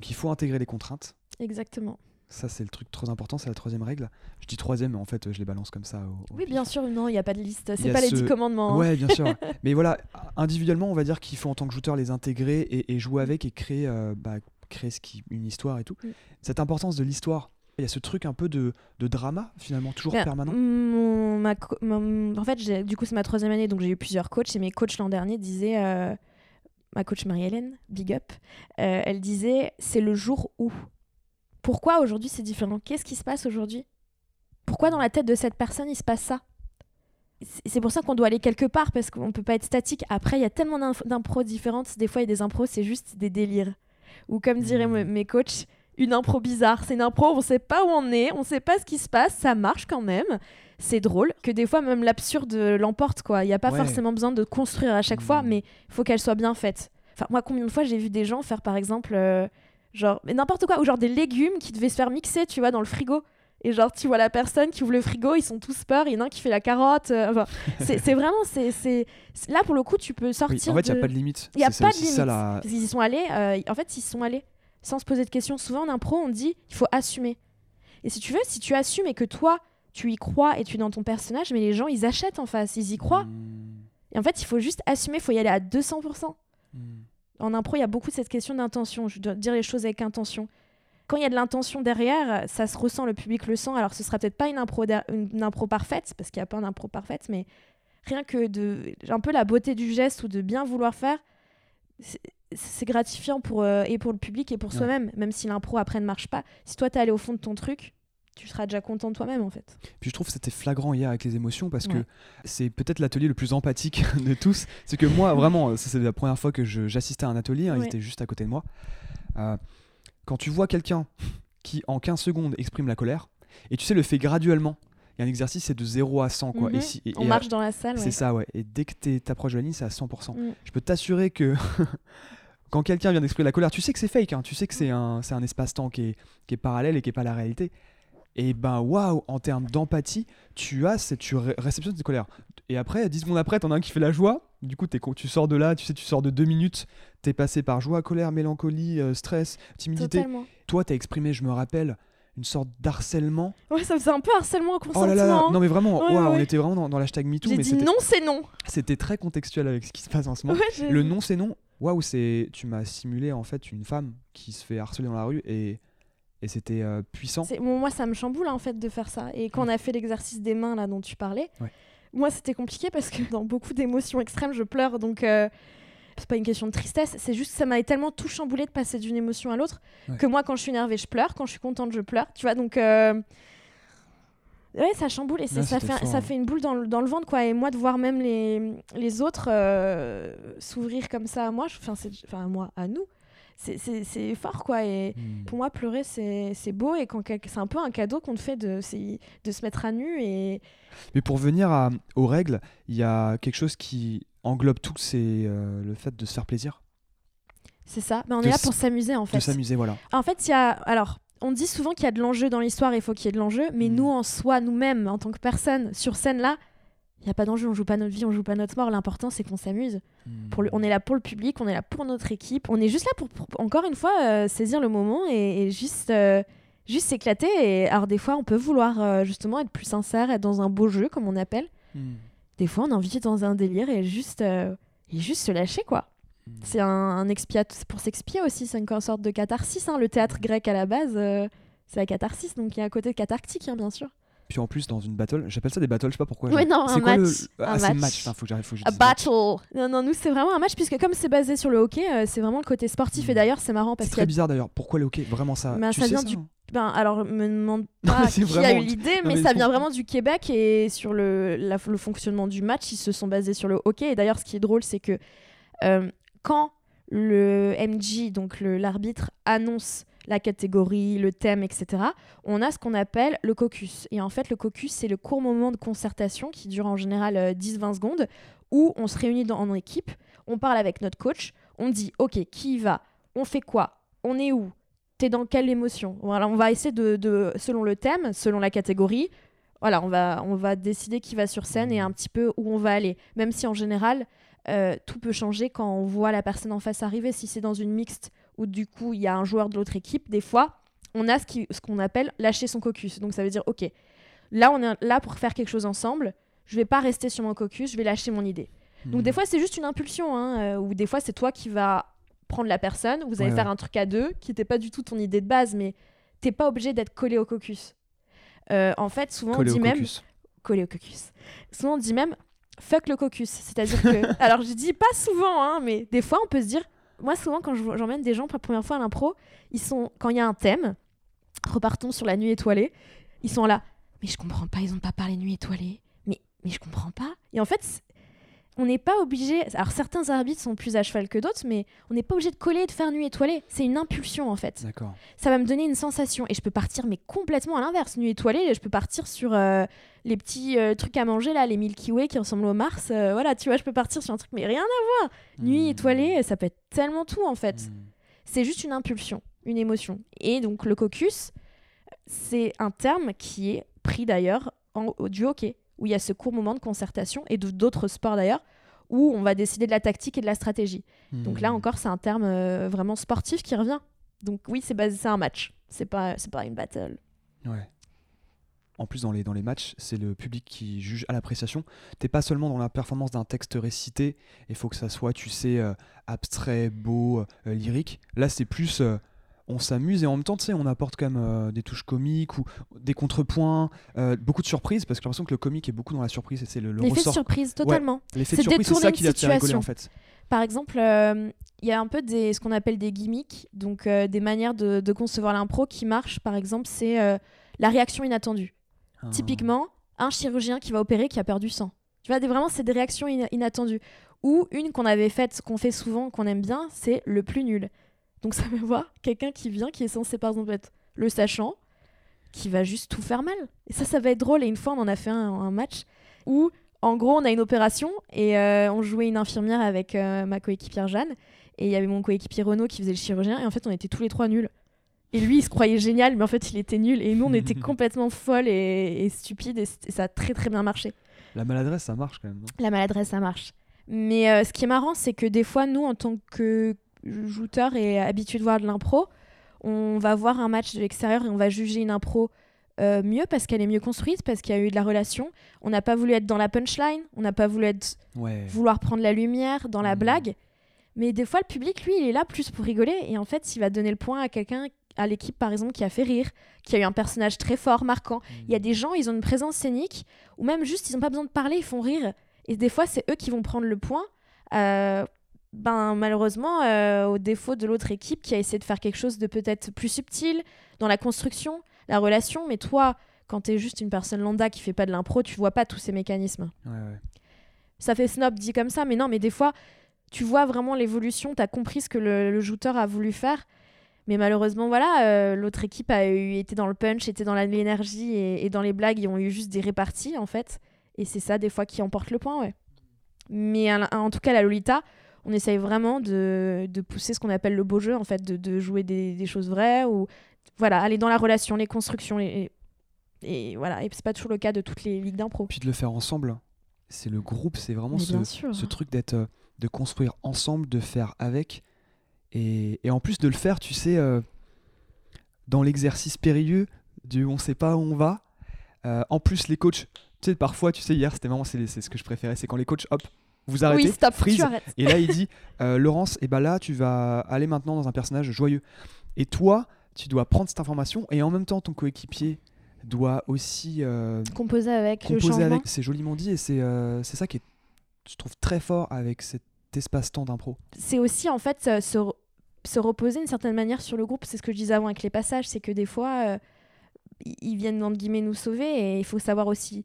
qu'il faut intégrer les contraintes. Exactement. Ça c'est le truc très important, c'est la troisième règle. Je dis troisième, mais en fait je les balance comme ça. au- au Oui, pif. bien sûr, non, il n'y a pas de liste. C'est pas les 10 commandements. hein. Ouais, bien sûr. mais voilà, individuellement, on va dire qu'il faut en tant que joueur les intégrer et, et jouer avec et créer, euh, bah, créer ce qui, une histoire et tout. Mm. Cette importance de l'histoire, il y a ce truc un peu de, de drama finalement, toujours Ben, permanent. mon- ma co- mon- en fait, du coup, c'est ma troisième année, donc j'ai eu plusieurs coachs. Et mes coachs l'an dernier disaient, euh, ma coach Marie-Hélène, big up, euh, elle disait c'est le jour où. Pourquoi aujourd'hui c'est différent? Qu'est-ce qui se passe aujourd'hui? Pourquoi dans la tête de cette personne il se passe ça? C'est- pour ça qu'on doit aller quelque part parce qu'on peut pas être statique. Après, il y a tellement d'impros différentes. Des fois, il y a des impros, c'est juste des délires. Ou comme diraient me- mes coachs, une impro bizarre. C'est une impro, on sait pas où on est, on sait pas ce qui se passe, ça marche quand même. C'est drôle que des fois même l'absurde l'emporte quoi. Il y a pas Ouais. forcément besoin de construire à chaque fois, Mhm. mais il faut qu'elle soit bien faite. Enfin moi combien de fois j'ai vu des gens faire par exemple euh, genre mais n'importe quoi ou genre des légumes qui devaient se faire mixer, tu vois, dans le frigo. Et genre, tu vois la personne qui ouvre le frigo, ils sont tous peur, il y en a un qui fait la carotte. euh, enfin, c'est vraiment, c'est là pour le coup, tu peux sortir. Oui, en fait, il n'y de- a pas de limite. il y a pas de limite. la- Parce qu'ils y sont allés, euh, en fait, ils sont allés sans se poser de questions. Souvent en impro, on dit il faut assumer. Et si tu veux, si tu assumes et que toi, tu y crois et tu es dans ton personnage, mais les gens, ils achètent en face, ils y croient. Mm, Et en fait, il faut juste assumer, il faut y aller à 200%. mm. En impro, il y a beaucoup cette question d'intention. Je dois dire les choses avec intention. Quand il y a de l'intention derrière, ça se ressent, le public le sent. Alors, ce sera peut-être pas une impro, der- une impro parfaite, parce qu'il n'y a pas d'impro parfaite, mais rien que de un peu la beauté du geste ou de bien vouloir faire, c'est- c'est gratifiant pour, euh, et pour le public et pour Ouais. soi-même, même si l'impro après ne marche pas. Si toi, t'es allé au fond de ton truc, tu seras déjà content de toi-même, en fait. Puis je trouve que c'était flagrant hier avec les émotions parce que c'est peut-être l'atelier le plus empathique de tous. C'est que moi, vraiment, c'est la première fois que j'assistais à un atelier, hein, ils Ouais. étaient juste à côté de moi. Euh, quand tu vois quelqu'un qui, en 15 secondes, exprime la colère, et tu sais, le fait graduellement, il y a un exercice, c'est de 0 à 100. Quoi. Mhm. Et si- et- On et, marche dans la salle, C'est ouais. ça, ouais. Et dès que tu t'approches de la ligne, c'est à 100%. Mm. Je peux t'assurer que quand quelqu'un vient d'exprimer la colère, tu sais que c'est fake, hein, tu sais que c'est un, c'est un espace-temps qui est, qui est parallèle et qui est pas la réalité. Et ben waouh, en termes d'empathie, tu as cette, tu ré- réceptionnes cette colère. Et après, 10 secondes après, t'en as un qui fait la joie. Du coup, tu sors de là, tu sais, tu sors de deux minutes, t'es passé par joie, colère, mélancolie, euh, stress, timidité. Totalement. Toi, t'as exprimé, je me rappelle, une sorte d'harcèlement. Ouais, ça faisait un peu harcèlement au consentement. Oh là là, hein. non mais vraiment, Ouais, waouh, on était vraiment dans, dans l'hashtag MeToo, J'ai mais dit non, c'est non. c'était très contextuel avec ce qui se passe en ce moment. Ouais, Le non, c'est non. Waouh, c'est tu m'as simulé en fait une femme qui se fait harceler dans la rue et, et c'était euh, puissant. Bon, moi, ça me chamboule en fait de faire ça. Et quand on a fait l'exercice des mains là dont tu parlais, Ouais. moi c'était compliqué parce que dans beaucoup d'émotions extrêmes, je pleure. Donc euh, c'est pas une question de tristesse, c'est juste que ça m'avait tellement tout chamboulé de passer d'une émotion à l'autre Ouais. que moi, quand je suis énervée, je pleure. Quand je suis contente, je pleure. Tu vois, donc. euh, Ouais, ça chamboule et ça, c'était fait, fort, ça hein. fait une boule dans le, dans le ventre, quoi. Et moi, de voir même les, les autres euh, s'ouvrir comme ça à moi, enfin, à moi, à nous, c'est- fort, quoi. Et, Hmm. pour moi, pleurer, c'est beau et c'est un peu un cadeau qu'on te fait de, de se mettre à nu. Et Mais pour venir à- aux règles, il y a quelque chose qui englobe tout, c'est euh, le fait de se faire plaisir, C'est ça. Mais on De est là pour s'amuser en de fait. s'amuser, voilà. En fait, il y a. Alors, on dit souvent qu'il y a de l'enjeu dans l'histoire et il faut qu'il y ait de l'enjeu, mais Mm. nous, en soi, nous-mêmes, en tant que personne, sur scène là, il n'y a pas d'enjeu, on joue pas notre vie, on joue pas notre mort. L'important, c'est qu'on s'amuse. Pour le- On est là pour le public, on est là pour notre équipe. On est juste là pour, pour- encore une fois, euh, saisir le moment et, et juste. euh, Juste s'éclater et alors des fois on peut vouloir euh, justement être plus sincère, être dans un beau jeu comme on appelle. Mm. Des fois on a envie d'être dans un délire et juste euh, et juste se lâcher quoi. Mm. C'est un, un pour s'expier aussi, c'est une sorte de catharsis. hein. Le théâtre grec à la base, euh, c'est la catharsis, donc il y a un côté cathartique, hein, bien sûr. Puis en plus, dans une battle, j'appelle ça des battles, je sais pas pourquoi. Ouais, genre- non, c'est un quoi le- match, Ah, un c'est match. faut que j'arrive, faut que je A match. battle Non, non, nous c'est vraiment un match, puisque comme c'est basé sur le hockey, euh, c'est vraiment le côté sportif. Et d'ailleurs, c'est marrant parce C'est y a très bizarre d'ailleurs. Pourquoi le hockey Vraiment ça Ben, tu ça sais vient ça du- Ben, alors, me demande Non, pas c'est qui a eu l'idée, Non, mais, mais ça vient vraiment du Québec et sur le, la- le fonctionnement du match, ils se sont basés sur le hockey. Et d'ailleurs, ce qui est drôle, c'est que euh, quand le MG, donc l'arbitre, annonce la catégorie, le thème, etc., on a ce qu'on appelle le caucus. Et en fait, le caucus, c'est le court moment de concertation qui dure en général euh, 10-20 secondes, où on se réunit en équipe, on parle avec notre coach, on dit, OK, qui y va On fait quoi On est où T'es dans quelle émotion Voilà, on va essayer de, de- selon le thème, selon la catégorie, voilà, on va, on va décider qui va sur scène et un petit peu où on va aller. Même si en général, euh, tout peut changer quand on voit la personne en face arriver. Si c'est dans une mixte où du coup il y a un joueur de l'autre équipe, des fois, on a ce qu'on appelle lâcher son caucus. Donc ça veut dire, ok, là on est là pour faire quelque chose ensemble. Je vais pas rester sur mon caucus, je vais lâcher mon idée. Donc des fois c'est juste une impulsion, hein, euh, ou des fois c'est toi qui vas prendre la personne, vous allez Ouais, faire ouais. un truc à deux qui n'était pas du tout ton idée de base, mais t'es pas obligé d'être collé au caucus. Euh, en fait, souvent Collé on dit même caucus. collé au caucus. Souvent on dit même fuck le caucus, c'est-à-dire que alors je dis pas souvent, hein, mais des fois on peut se dire, moi souvent quand je- j'emmène des gens pour la première fois à l'impro, ils sont quand il y a un thème, repartons sur la nuit étoilée, ils sont là, mais je comprends pas, ils ont pas parlé nuit étoilée, mais mais je comprends pas. Et en fait on n'est pas obligé. Alors certains arbitres sont plus à cheval que d'autres, mais on n'est pas obligé de coller et de faire nuit étoilée. C'est une impulsion en fait. D'accord. Ça va me donner une sensation et je peux partir mais complètement à l'inverse. Nuit étoilée, je peux partir sur euh, les petits euh, trucs à manger là, les Milky Way qui ressemblent au Mars. euh, voilà, tu vois, je peux partir sur un truc mais rien à voir. Nuit Mm. étoilée, ça peut être tellement tout en fait. Mm. C'est juste une impulsion, une émotion. Et donc le caucus, c'est un terme qui est pris d'ailleurs du hockey, où il y a ce court moment de concertation, et d'autres sports d'ailleurs, où on va décider de la tactique et de la stratégie. Donc là Mm. encore, c'est un terme euh, vraiment sportif qui revient. Donc oui, c'est basé, c'est un match. C'est pas, c'est pas une battle. Ouais. En plus, dans les, dans les matchs, c'est le public qui juge à l'appréciation. T'es pas seulement dans la performance d'un texte récité, il faut que ça soit, tu sais, euh, abstrait, beau, euh, lyrique. Là, c'est plus. euh, on s'amuse et en même temps, tu sais, on apporte quand même des touches comiques ou des contrepoints, beaucoup de surprises, parce que j'ai l'impression que le comique est beaucoup dans la surprise et c'est le, le L'effet de ressort. surprise, totalement. L'effet de surprise, c'est ça qui te faire rigoler situation. en fait. Par exemple, il y a un peu des, ce qu'on appelle des gimmicks, donc des manières de, de concevoir l'impro qui marchent. Par exemple, c'est la réaction inattendue. Ah. Typiquement, un chirurgien qui va opérer qui a perdu sang. Tu vois, vraiment, c'est des réactions ina- inattendues. Ou une qu'on avait faite, qu'on fait souvent, qu'on aime bien, c'est le plus nul. Donc ça veut voir quelqu'un qui vient, qui est censé par exemple être le sachant, qui va juste tout faire mal. Et ça, ça va être drôle. Et une fois, on en a fait un, un match où, en gros, on a une opération et euh, on jouait une infirmière avec euh, ma coéquipière Jeanne. Et il y avait mon coéquipier Renaud qui faisait le chirurgien. Et en fait, on était tous les trois nuls. Et lui, il se croyait génial, mais en fait, il était nul. Et nous, on était complètement folles et, et stupides. Et, ça a très, très bien marché. La maladresse, ça marche quand même. non? La maladresse, ça marche. Mais euh, ce qui est marrant, c'est que des fois, nous, en tant que joueurs et habitués de voir de l'impro, on va voir un match de l'extérieur et on va juger une impro euh, mieux parce qu'elle est mieux construite, parce qu'il y a eu de la relation. On n'a pas voulu être dans la punchline, on n'a pas voulu être, Ouais. vouloir prendre la lumière dans la Mhm. blague. Mais des fois, le public, lui, il est là plus pour rigoler. Et en fait, il va donner le point à quelqu'un, à l'équipe, par exemple, qui a fait rire, qui a eu un personnage très fort, marquant. Il y a des gens, ils ont une présence scénique, ou même juste, ils n'ont pas besoin de parler, ils font rire. Et des fois, c'est eux qui vont prendre le point. Euh, ben, malheureusement, euh, au défaut de l'autre équipe qui a essayé de faire quelque chose de peut-être plus subtil dans la construction, la relation. Mais toi, quand tu es juste une personne lambda qui fait pas de l'impro, tu vois pas tous ces mécanismes. Ouais, ouais. Ça fait snob dit comme ça, mais non, mais des fois, tu vois vraiment l'évolution, tu as compris ce que le, le jouteur a voulu faire. Mais malheureusement, voilà, euh, l'autre équipe a eu, été dans le punch, était dans la- l'énergie et, et dans les blagues, ils ont eu juste des réparties, en fait. Et c'est ça, des fois, qui emporte le point, ouais. Mais en tout cas, la Lolita, on essaye vraiment de, de pousser ce qu'on appelle le beau jeu, en fait, de, de jouer des, des choses vraies ou voilà, aller dans la relation, les constructions, les, et voilà. Et c'est pas toujours le cas de toutes les ligues d'impro. Puis de le faire ensemble. C'est le groupe, c'est vraiment ce, ce truc d'être, euh, de construire ensemble, de faire avec. Et, et en plus de le faire, tu sais, euh, dans l'exercice périlleux du on sait pas où on va. euh, en plus, les coachs, tu sais, parfois, tu sais, hier, c'était vraiment, c'est ce que je préférais, c'est quand les coachs, hop, vous arrêtez, oui, stop, freeze, et là, il dit euh, Laurence, et bah là, tu vas aller maintenant dans un personnage joyeux. Et toi, tu dois prendre cette information, et en même temps, ton coéquipier doit aussi Composer avec le composer changement. avec. C'est joliment dit, et c'est c'est ça qui est, je trouve, très fort avec cet espace-temps d'impro. c'est aussi en fait euh, se, se reposer d'une certaine manière sur le groupe. C'est ce que je disais avant avec les passages, c'est que des fois, euh, ils viennent entre guillemets nous sauver et il faut savoir aussi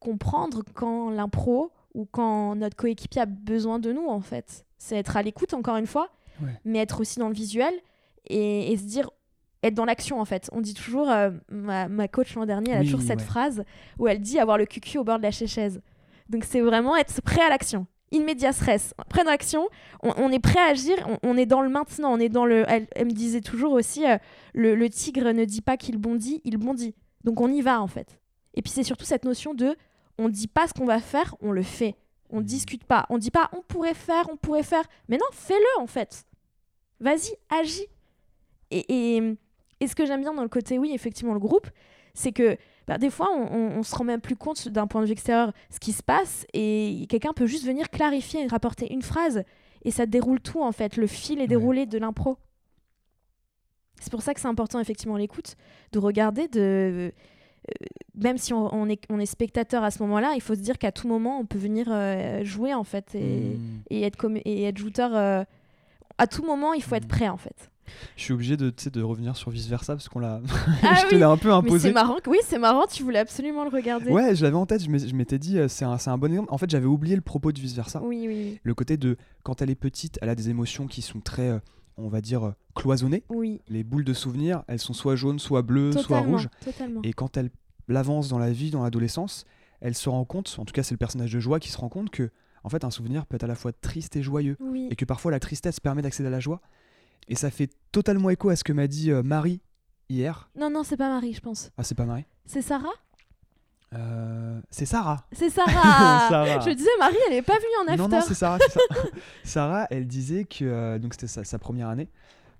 comprendre quand l'impro ou quand notre coéquipier a besoin de nous en fait. C'est être à l'écoute encore une fois, Ouais. mais être aussi dans le visuel et, et se dire être dans l'action en fait. On dit toujours, euh, ma, ma coach l'an dernier, elle Oui, a toujours cette ouais. phrase où elle dit avoir le cucu au bord de la chaise. Donc c'est vraiment être prêt à l'action. In medias res, prêt dans l'action, on, on est prêt à agir, on, on est dans le maintenant, on est dans le. Elle, elle me disait toujours aussi, euh, le, le tigre ne dit pas qu'il bondit, il bondit. Donc on y va en fait. Et puis c'est surtout cette notion de, on dit pas ce qu'on va faire, on le fait. On Mhm. discute pas, on dit pas, on pourrait faire, on pourrait faire. Mais non, fais-le en fait. Vas-y, agis. Et, et, et ce que j'aime bien dans le côté, oui, effectivement, le groupe, c'est que bah, des fois, on, on, on se rend même plus compte d'un point de vue extérieur ce qui se passe et quelqu'un peut juste venir clarifier et rapporter une phrase et ça déroule tout en fait. Le fil est déroulé de l'impro. C'est pour ça que c'est important effectivement l'écoute, de regarder, de euh, même si on, on est, on est spectateur à ce moment-là, il faut se dire qu'à tout moment on peut venir euh, jouer en fait et, et être com- et être jouteur. euh, à tout moment, il faut être Mm. prêt en fait. Je suis obligé de, de revenir sur vice versa parce qu'on l'a. Ah je te oui, l'ai un peu imposé. c'est marrant. Oui, c'est marrant. Tu voulais absolument le regarder. Ouais, je l'avais en tête, je m'étais dit, euh, c'est un, un bon exemple. En fait, j'avais oublié le propos de vice versa. Oui, oui, Le côté de quand elle est petite, elle a des émotions qui sont très, euh, on va dire, euh, cloisonnées. oui. Les boules de souvenirs, elles sont soit jaunes, soit bleues, soit rouges. Totalement. Et quand elle avance dans la vie, dans l'adolescence, elle se rend compte, en tout cas c'est le personnage de Joie qui se rend compte que en fait un souvenir peut être à la fois triste et joyeux. Oui. Et que parfois la tristesse permet d'accéder à la joie. Et ça fait totalement écho à ce que m'a dit euh, Marie hier. Non, non, c'est pas Marie, je pense. Ah c'est pas Marie C'est Sarah? Euh, C'est Sarah. C'est Sarah. Sarah. Je disais, Marie, elle est pas venue en after. Non, non, c'est Sarah. c'est ça. Sarah, elle disait que, euh, donc c'était sa, sa première année,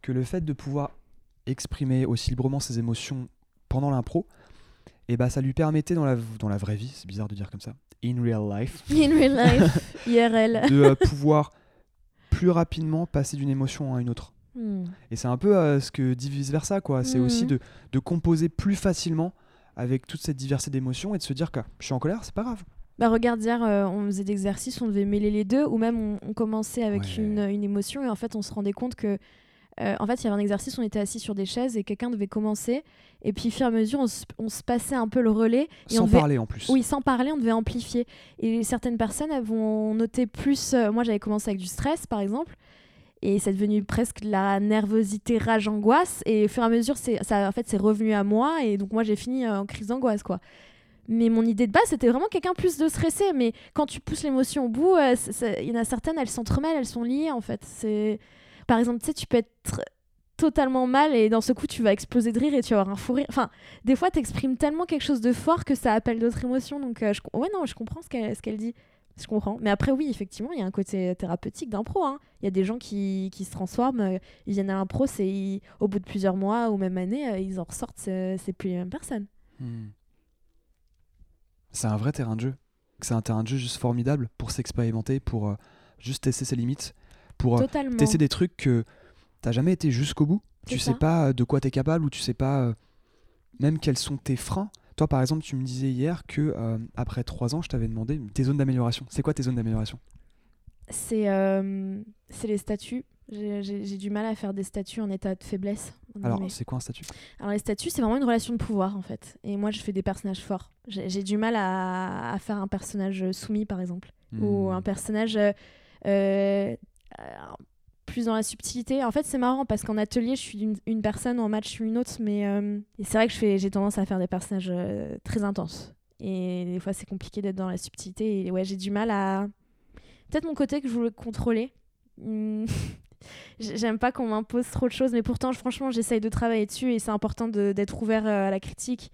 que le fait de pouvoir exprimer aussi librement ses émotions pendant l'impro, et bah, ça lui permettait dans la, dans la vraie vie, c'est bizarre de dire comme ça, in real life, In real life, IRL. de euh, pouvoir plus rapidement passer d'une émotion à une autre. Hmm. Et c'est un peu euh, ce que dit vice versa, quoi. C'est aussi Mhm. de, de composer plus facilement avec toute cette diversité d'émotions et de se dire que je suis en colère, c'est pas grave. Bah regarde, hier, euh, on faisait d'exercices, on devait mêler les deux, ou même on, on commençait avec Ouais. une, une émotion et en fait on se rendait compte que, euh, en fait il y avait un exercice, on était assis sur des chaises et quelqu'un devait commencer, et puis au fur et à mesure on se, on se passait un peu le relais, et on Sans devait parler en plus. Oui, sans parler, on devait amplifier. Et certaines personnes elles vont noter plus. moi, j'avais commencé avec du stress, par exemple, et c'est devenu presque la nervosité, rage, angoisse. Et au fur et à mesure, c'est ça, en fait, c'est revenu à moi. Et donc, moi, j'ai fini euh, en crise d'angoisse, quoi. Mais mon idée de base, c'était vraiment quelqu'un plus de stressé. Mais quand tu pousses l'émotion au bout, euh, il y en a certaines, elles s'entremêlent, elles sont liées, en fait. C'est par exemple, tu sais, tu peux être totalement mal et dans ce coup tu vas exploser de rire et tu vas avoir un fou rire. Enfin, des fois t'exprimes tellement quelque chose de fort que ça appelle d'autres émotions. Donc euh, je... ouais non, je comprends ce qu'elle dit. Je comprends. Mais après oui, effectivement, il y a un côté thérapeutique d'impro. hein. Il y a des gens qui, qui se transforment, euh, ils viennent à l'impro, c'est au bout de plusieurs mois ou même années, euh, ils en ressortent, c'est c'est plus les mêmes personnes. Hmm. C'est un vrai terrain de jeu. C'est un terrain de jeu juste formidable pour s'expérimenter, pour euh, juste tester ses limites, pour tester des trucs que t'as jamais été jusqu'au bout. Tu C'est sais ça. pas de quoi t'es capable ou tu sais pas même quels sont tes freins. Toi, par exemple, tu me disais hier que euh, après trois ans, je t'avais demandé tes zones d'amélioration. C'est quoi tes zones d'amélioration? C'est euh, c'est les statuts. J'ai- du mal à faire des statuts en état de faiblesse. Alors, c'est quoi un statut? Alors les statuts, c'est vraiment une relation de pouvoir en fait. Et moi, je fais des personnages forts. J'ai du mal à, à faire un personnage soumis, par exemple, ou Hmm. un personnage euh, plus dans la subtilité. En fait, c'est marrant parce qu'en atelier, je suis une, personne, en match, je suis une autre. Mais euh, c'est vrai que j'ai tendance à faire des personnages euh, très intenses. Et des fois, c'est compliqué d'être dans la subtilité. Et ouais, j'ai du mal à peut-être mon côté que je voulais contrôler. Hmm. J'aime pas qu'on m'impose trop de choses, mais pourtant, franchement, j'essaye de travailler dessus et c'est important d'être ouvert euh, à la critique,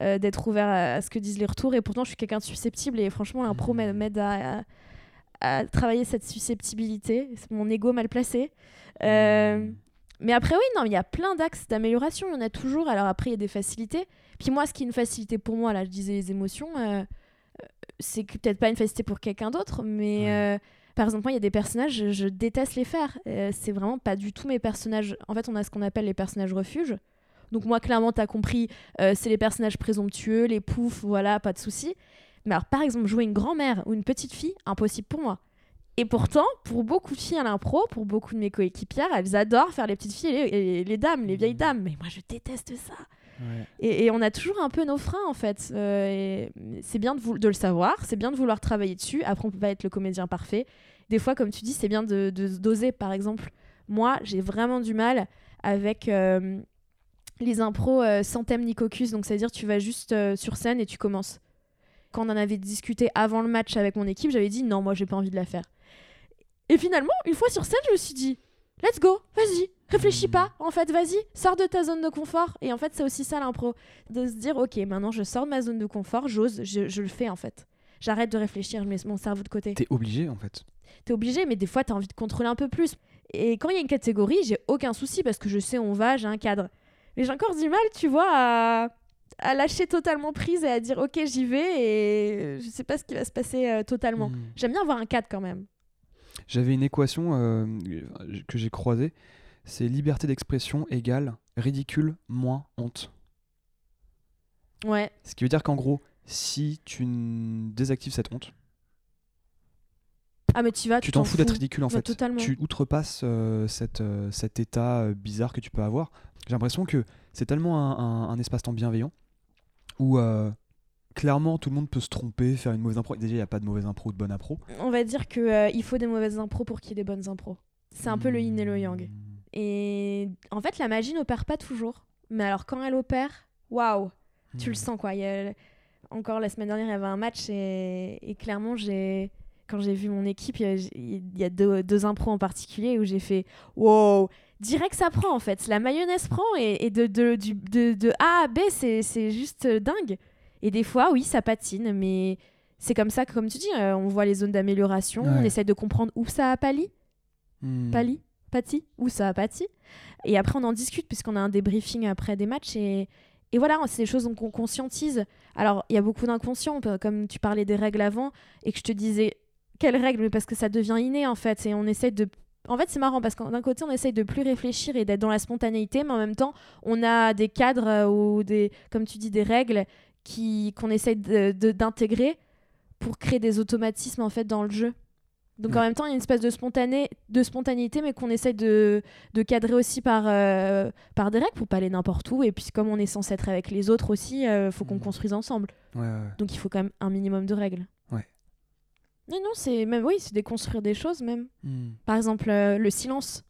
euh, d'être ouvert à, ce que disent les retours. Et pourtant, je suis quelqu'un de susceptible et franchement, l'impro m'aide à, travailler cette susceptibilité. Mon ego mal placé. Euh, mmh. Mais après, oui, non, il y a plein d'axes d'amélioration. Il y en a toujours. Alors après, il y a des facilités. Puis moi, ce qui est une facilité pour moi, là, je disais les émotions, c'est peut-être pas une facilité pour quelqu'un d'autre, mais. Par exemple, il y a des personnages, je, déteste les faire. Euh, c'est vraiment pas du tout mes personnages. En fait, on a ce qu'on appelle les personnages refuges. Donc moi, clairement, t'as compris, euh, c'est les personnages présomptueux, les poufs, voilà, pas de souci. Mais alors, par exemple, jouer une grand-mère ou une petite fille, impossible pour moi. Et pourtant, pour beaucoup de filles à l'impro, pour beaucoup de mes coéquipières, elles adorent faire les petites filles et les, dames, les vieilles dames. Mais moi, je déteste ça. Et, on a toujours un peu nos freins en fait. Euh, c'est bien de, de, le savoir, c'est bien de vouloir travailler dessus. Après, on peut pas être le comédien parfait. Des fois, comme tu dis, c'est bien de, doser. Par exemple, moi, j'ai vraiment du mal avec euh, les impros euh, sans thème ni caucus. Donc, c'est-à-dire, tu vas juste sur scène et tu commences. Quand on en avait discuté avant le match avec mon équipe, j'avais dit non, moi, j'ai pas envie de la faire. Et finalement, une fois sur scène, je me suis dit let's go, vas-y, réfléchis pas, en fait, vas-y, sors de ta zone de confort. Et en fait, c'est aussi ça l'impro, de se dire, ok, maintenant je sors de ma zone de confort, j'ose, je, le fais en fait. J'arrête de réfléchir, je mets mon cerveau de côté. T'es obligé en fait. T'es obligé, mais des fois, t'as envie de contrôler un peu plus. Et quand il y a une catégorie, j'ai aucun souci parce que je sais où on va, j'ai un cadre. Mais j'ai encore du mal, tu vois, à, à lâcher totalement prise et à dire, ok, j'y vais et je sais pas ce qui va se passer euh, totalement. Hmm. J'aime bien avoir un cadre quand même. J'avais une équation euh, que j'ai croisée. C'est liberté d'expression égale ridicule moins honte. Ouais. Ce qui veut dire qu'en gros, si tu désactives cette honte, ah mais tu vas, tu t'en fous d'être ridicule en fait. Totalement. Tu outrepasses euh, cette, cet état bizarre que tu peux avoir. J'ai l'impression que c'est tellement un, un espace-temps bienveillant où clairement, tout le monde peut se tromper, faire une mauvaise impro. Déjà, il n'y a pas de mauvaise impro ou de bonne impro. On va dire qu'il euh, il faut des mauvaises impros pour qu'il y ait des bonnes impros. C'est un peu le yin et le yang. Hmm. Et en fait, la magie n'opère pas toujours. Mais alors, quand elle opère, waouh, tu le hmm. sens quoi. Encore la semaine dernière, il y avait un match et, clairement, j'ai quand j'ai vu mon équipe, il y a, deux, impros en particulier où j'ai fait wow, direct ça prend en fait. La mayonnaise prend et, de, de, de, A à B, c'est juste dingue. Et des fois, oui, ça patine, mais c'est comme ça que, comme tu dis, euh, on voit les zones d'amélioration, on essaie de comprendre où ça a pali, hmm. pali, pati, où ça a pati. Et après, on en discute puisqu'on a un débriefing après des matchs et, et voilà, c'est des choses qu'on conscientise. Alors, il y a beaucoup d'inconscients, comme tu parlais des règles avant, et que je te disais, quelles règles? Mais parce que ça devient inné, en fait, et on essaie de... En fait, c'est marrant, parce que d'un côté, on essaye de plus réfléchir et d'être dans la spontanéité, mais en même temps, on a des cadres euh, ou des, comme tu dis, des règles qui qu'on essaye d'intégrer pour créer des automatismes en fait dans le jeu. Donc en même temps, il y a une espèce de, spontané, de spontanéité, mais qu'on essaye de, de, cadrer aussi par, euh, par des règles pour pas aller n'importe où. Et puis comme on est censé être avec les autres aussi, il euh, faut qu'on mmh. construise ensemble. Donc il faut quand même un minimum de règles. Non, c'est même oui, c'est déconstruire des choses même. Mmh. Par exemple, euh, le silence.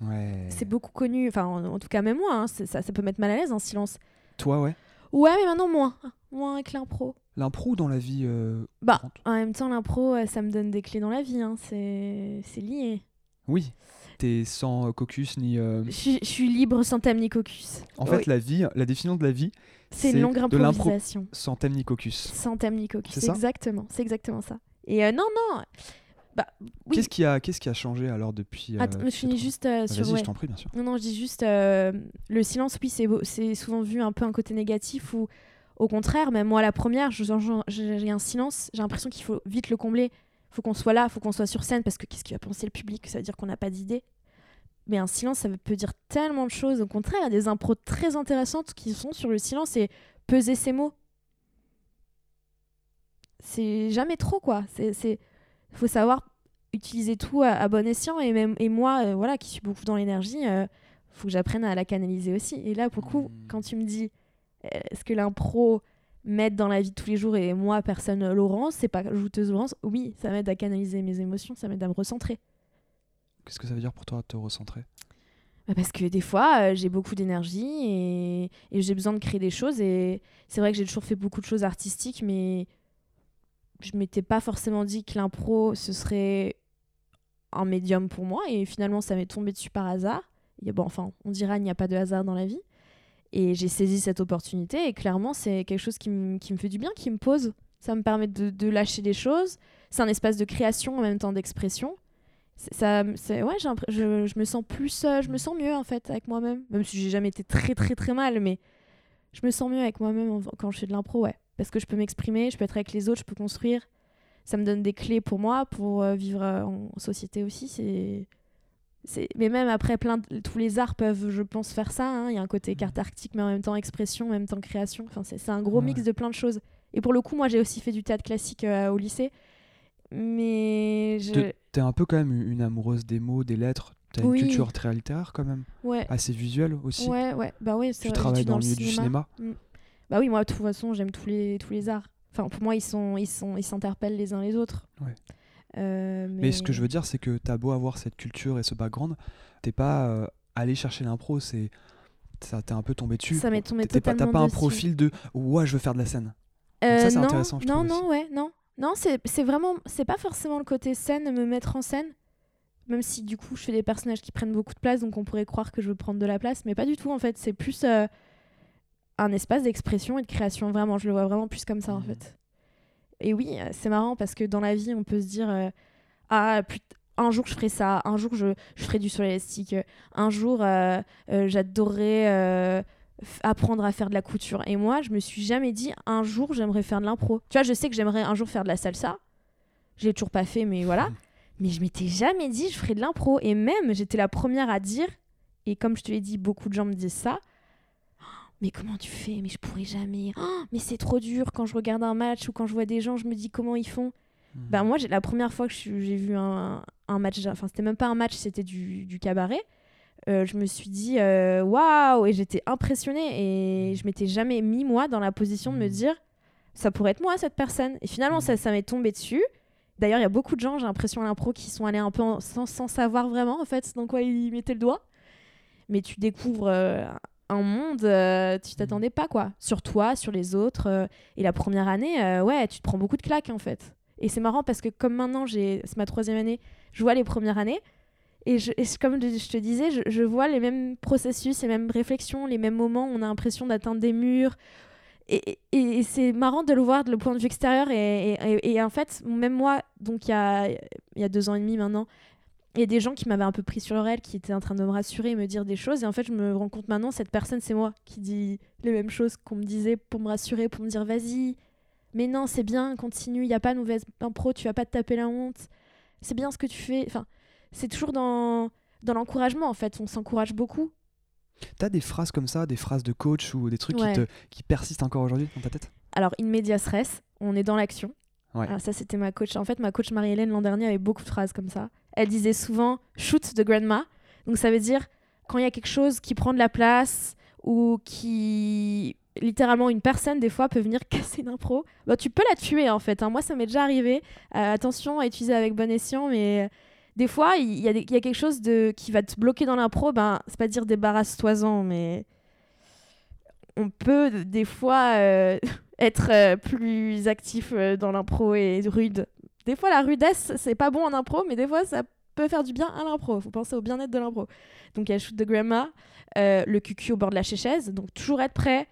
Ouais. C'est beaucoup connu. Enfin, en, tout cas même moi, hein, ça, ça peut mettre mal à l'aise un silence. Toi, ouais. Ouais, mais maintenant moins. Moins avec l'impro. L'impro dans la vie euh, Bah, en même temps, l'impro, euh, ça me donne des clés dans la vie. Hein. C'est lié. Oui. T'es sans euh, caucus ni. Je suis libre sans thème ni caucus. En fait, la vie, la définition de la vie, c'est une longue improvisation. Sans thème ni caucus. Sans thème ni caucus. C'est exactement. C'est exactement ça. Et non, non. Bah, Qu'est-ce qui a qu'est-ce qui a changé alors depuis Attends, je finis juste euh, sur. Vas-y, je t'en prie, bien sûr. Non, non, je dis juste euh, le silence. Oui, c'est c'est souvent vu un peu un côté négatif ou au contraire. Même moi, la première, j'ai un silence. J'ai l'impression qu'il faut vite le combler. Il faut qu'on soit là, il faut qu'on soit sur scène parce que qu'est-ce qui va penser le public? Ça veut dire qu'on n'a pas d'idée. Mais un silence, ça peut dire tellement de choses. Au contraire, il y a des impros très intéressantes qui sont sur le silence et peser ses mots. C'est jamais trop, quoi. C'est il faut savoir utiliser tout à, bon escient. Et, même, et moi, euh, voilà, qui suis beaucoup dans l'énergie, il euh, faut que j'apprenne à la canaliser aussi. Et là, pour le coup, hmm. quand tu me dis euh, est-ce que l'impro m'aide dans la vie de tous les jours et moi, personne Laurence, c'est pas jouteuse Laurence, oui, ça m'aide à canaliser mes émotions, ça m'aide à me recentrer. Qu'est-ce que ça veut dire pour toi, te recentrer? Bah, parce que des fois, j'ai beaucoup d'énergie et, et j'ai besoin de créer des choses. Et c'est vrai que j'ai toujours fait beaucoup de choses artistiques, mais je m'étais pas forcément dit que l'impro, ce serait un médium pour moi. Et finalement, ça m'est tombé dessus par hasard. Et bon, enfin, on dira, il n'y a pas de hasard dans la vie. Et j'ai saisi cette opportunité. Et clairement, c'est quelque chose qui, me fait du bien, qui me pose. Ça me permet de, lâcher des choses. C'est un espace de création en même temps d'expression. Ça, c'est ouais, je, je, me sens plus, je me sens mieux en fait avec moi-même. Même si j'ai jamais été très très très mal, mais je me sens mieux avec moi-même quand je fais de l'impro, ouais. Parce que je peux m'exprimer, je peux être avec les autres, je peux construire. Ça me donne des clés pour moi, pour euh, vivre euh, en société aussi. C'est mais même après plein tous les arts peuvent je pense faire ça hein. il y a un côté carte arctique mais en même temps expression en même temps création. Enfin c'est un gros mix de plein de choses. Et pour le coup moi j'ai aussi fait du théâtre classique euh, au lycée. Mais je... t'es un peu quand même une amoureuse des mots des lettres. T'as une culture très littéraire quand même. Ouais. assez visuelle aussi. Ouais ouais. Bah oui tu travailles dans, le milieu du cinéma. mm. Bah oui moi de toute façon j'aime tous les tous les arts enfin pour moi ils sont ils sont ils s'interpellent les uns les autres ouais euh, mais... ce que je veux dire, c'est que t'as beau avoir cette culture et ce background, t'es pas euh, allé chercher l'impro, c'est ça t'est un peu tombé dessus. Ça m'est tombé T'as pas, un profil de ouais, je veux faire de la scène. ça, c'est euh, intéressant. Je non, non, ouais, non. Non, c'est vraiment. C'est pas forcément le côté scène, me mettre en scène. Même si du coup, je fais des personnages qui prennent beaucoup de place, donc on pourrait croire que je veux prendre de la place, mais pas du tout en fait. C'est plus un espace d'expression et de création, vraiment. Je le vois vraiment plus comme ça en mmh. fait. Et oui, euh, c'est marrant parce que dans la vie, on peut se dire euh, Ah, un jour je ferai ça, un jour je, je ferai du sol élastique, un jour euh, j'adorerais apprendre à faire de la couture. Et moi, je me suis jamais dit un jour j'aimerais faire de l'impro. Tu vois, je sais que j'aimerais un jour faire de la salsa. Je l'ai toujours pas fait, mais voilà. Mais je m'étais jamais dit je ferais de l'impro. Et même, j'étais la première à dire, et comme je te l'ai dit, beaucoup de gens me disent ça mais comment tu fais? Mais je pourrais jamais. Oh, mais c'est trop dur quand je regarde un match ou quand je vois des gens, je me dis comment ils font. Ben moi, la première fois que j'ai vu un, un, match, enfin c'était même pas un match, c'était du, du, cabaret. Euh, je me suis dit euh, waouh et j'étais impressionnée et je m'étais jamais mis moi dans la position de me hmm. dire ça pourrait être moi cette personne. Et finalement ça, ça m'est tombé dessus. D'ailleurs il y a beaucoup de gens j'ai l'impression à l'impro qui sont allés un peu sans, sans, savoir vraiment en fait dans quoi ils mettaient le doigt. Mais tu découvres un monde, euh, tu t'attendais pas, quoi. Sur toi, sur les autres. Euh, et la première année, euh, ouais, tu te prends beaucoup de claques, en fait. Et c'est marrant parce que comme maintenant, c'est ma troisième année, je vois les premières années. Et, je, comme je te disais, je, vois les mêmes processus, les mêmes réflexions, les mêmes moments. On a l'impression d'atteindre des murs. Et, c'est marrant de le voir de le point de vue extérieur. Et, et en fait, même moi, donc il y a, y a deux ans et demi maintenant, a des gens qui m'avaient un peu pris sur l'oreille, qui étaient en train de me rassurer et me dire des choses. Et en fait, je me rends compte maintenant, cette personne, c'est moi qui dis les mêmes choses qu'on me disait pour me rassurer, pour me dire vas-y, mais non, c'est bien, continue, il n'y a pas de mauvaise impro, tu vas pas te taper la honte. C'est bien ce que tu fais. Enfin, c'est toujours dans, dans l'encouragement, en fait. On s'encourage beaucoup. T'as des phrases comme ça, des phrases de coach ou des trucs qui, te, qui persistent encore aujourd'hui dans ta tête? Alors, in medias res, on est dans l'action. Ah, ça, c'était ma coach. En fait, ma coach Marie-Hélène l'an dernier avait beaucoup de phrases comme ça. Elle disait souvent shoot the grandma. Donc, ça veut dire quand il y a quelque chose qui prend de la place ou qui. Littéralement, une personne, des fois, peut venir casser une impro. Bah, tu peux la tuer, en fait. Hein. Moi, ça m'est déjà arrivé. Euh, attention à utiliser avec bon escient, mais des fois, il y, a quelque chose de, qui va te bloquer dans l'impro. Ben, c'est pas dire débarrasse-toi-en, mais on peut des fois euh, être euh, plus actif euh, dans l'impro et rude. Des fois, la rudesse, c'est pas bon en impro, mais des fois, ça peut faire du bien à l'impro. Faut penser au bien-être de l'impro. Donc, il y a shoot de grandma, le cucu au bord de la chaise. Donc, toujours être prêt,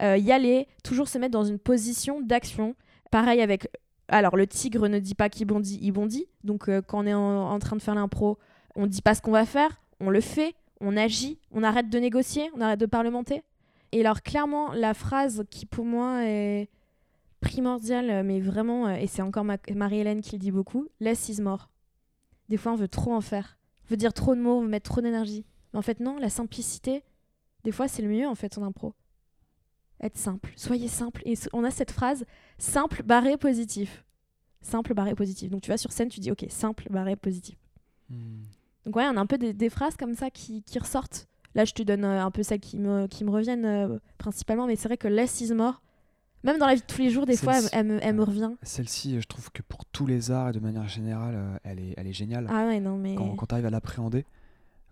y aller, toujours se mettre dans une position d'action. Pareil avec. Alors, le tigre ne dit pas qu'il bondit, il bondit. Donc, quand on est en, train de faire l'impro, on dit pas ce qu'on va faire, on le fait, on agit, on arrête de négocier, on arrête de parlementer. Et alors, clairement, la phrase qui pour moi est primordiale, mais vraiment, euh, et c'est encore Marie-Hélène qui le dit beaucoup, less is more. Des fois, on veut trop en faire. On veut dire trop de mots, on veut mettre trop d'énergie. Mais en fait, non, la simplicité, des fois, c'est le mieux en fait en impro. Être simple, soyez simple. Et on a cette phrase simple, barré, positif. Simple, barré, positif. Donc tu vas sur scène, tu dis ok, simple, barré, positif. Hmm. Donc ouais, on a un peu des, phrases comme ça qui ressortent Là, je te donne euh, un peu celles qui me, qui me reviennent euh, principalement, mais c'est vrai que less is more, même dans la vie de tous les jours, des fois, elle, me, elle, me, revient. Celle-ci, je trouve que pour tous les arts et de manière générale, euh, elle est, elle est géniale. Ah ouais, non, mais... Quand, quand tu arrives à l'appréhender,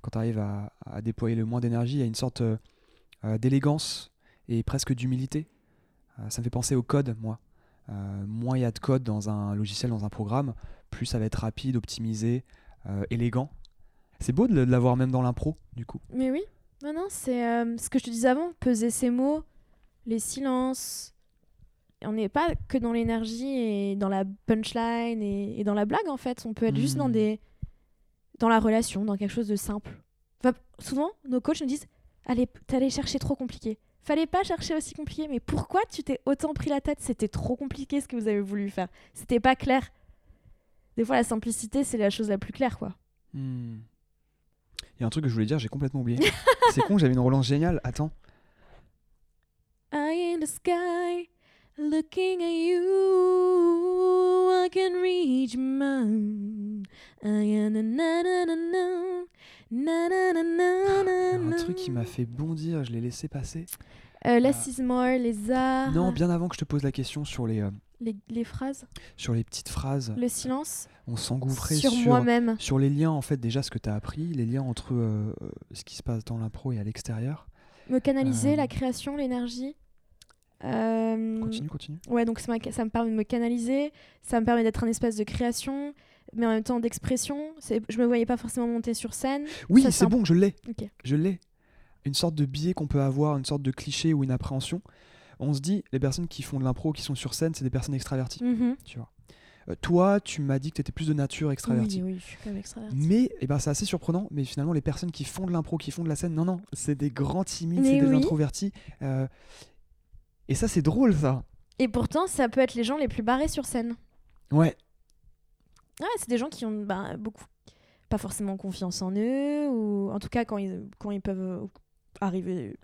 quand tu arrives à, à, déployer le moins d'énergie, il y a une sorte d'élégance et presque d'humilité. ça me fait penser au code, moi. Euh, moins il y a de code dans un logiciel, dans un programme, plus ça va être rapide, optimisé, euh, élégant. C'est beau de l'avoir même dans l'impro, du coup. Mais oui, non, non, c'est euh, ce que je te disais avant, peser ses mots, les silences. On n'est pas que dans l'énergie et dans la punchline et, et dans la blague, en fait. On peut être juste dans Mhm. des dans la relation, dans quelque chose de simple. Enfin, souvent, nos coachs nous disent Allez, allé chercher trop compliqué. Fallait pas chercher aussi compliqué, mais pourquoi tu t'es autant pris la tête? C'était trop compliqué ce que vous avez voulu faire. C'était pas clair. Des fois, la simplicité, c'est la chose la plus claire, quoi. Hmm. Il y a un truc que je voulais dire, j'ai complètement oublié. c'est con, j'avais une relance géniale. Attends. Eye in the sky, looking at you. I can reach mine. Un truc qui m'a fait bondir, je l'ai laissé passer. Euh, less is more, les arts. Non, bien avant que je te pose la question sur les, euh, Les, les phrases, sur les petites phrases, le silence. on s'engouffrait Sur, sur, moi-même. sur les liens, en fait, déjà ce que tu as appris, les liens entre euh, ce qui se passe dans l'impro et à l'extérieur. Me canaliser, Euh. la création, l'énergie. Euh, Continue, continue. Ouais, donc ça, ça me permet de me canaliser, ça me permet d'être un espace de création, mais en même temps d'expression. Je me voyais pas forcément monter sur scène. Oui, c'est un- bon, je l'ai. Je l'ai. Une sorte de biais qu'on peut avoir, une sorte de cliché ou une appréhension. On se dit, les personnes qui font de l'impro, qui sont sur scène, c'est des personnes extraverties. Mhm. Tu vois. Euh, toi, tu m'as dit que tu étais plus de nature extravertie. Oui, oui, je suis quand même extravertie. Mais eh ben, c'est assez surprenant, mais finalement, les personnes qui font de l'impro, qui font de la scène, non, non, c'est des grands timides, c'est des oui. introvertis. euh, et ça, c'est drôle, ça. Et pourtant, ça peut être les gens les plus barrés sur scène. Ouais. Ouais, c'est des gens qui ont bah, beaucoup, pas forcément confiance en eux, ou en tout cas quand ils, quand ils peuvent euh, arriver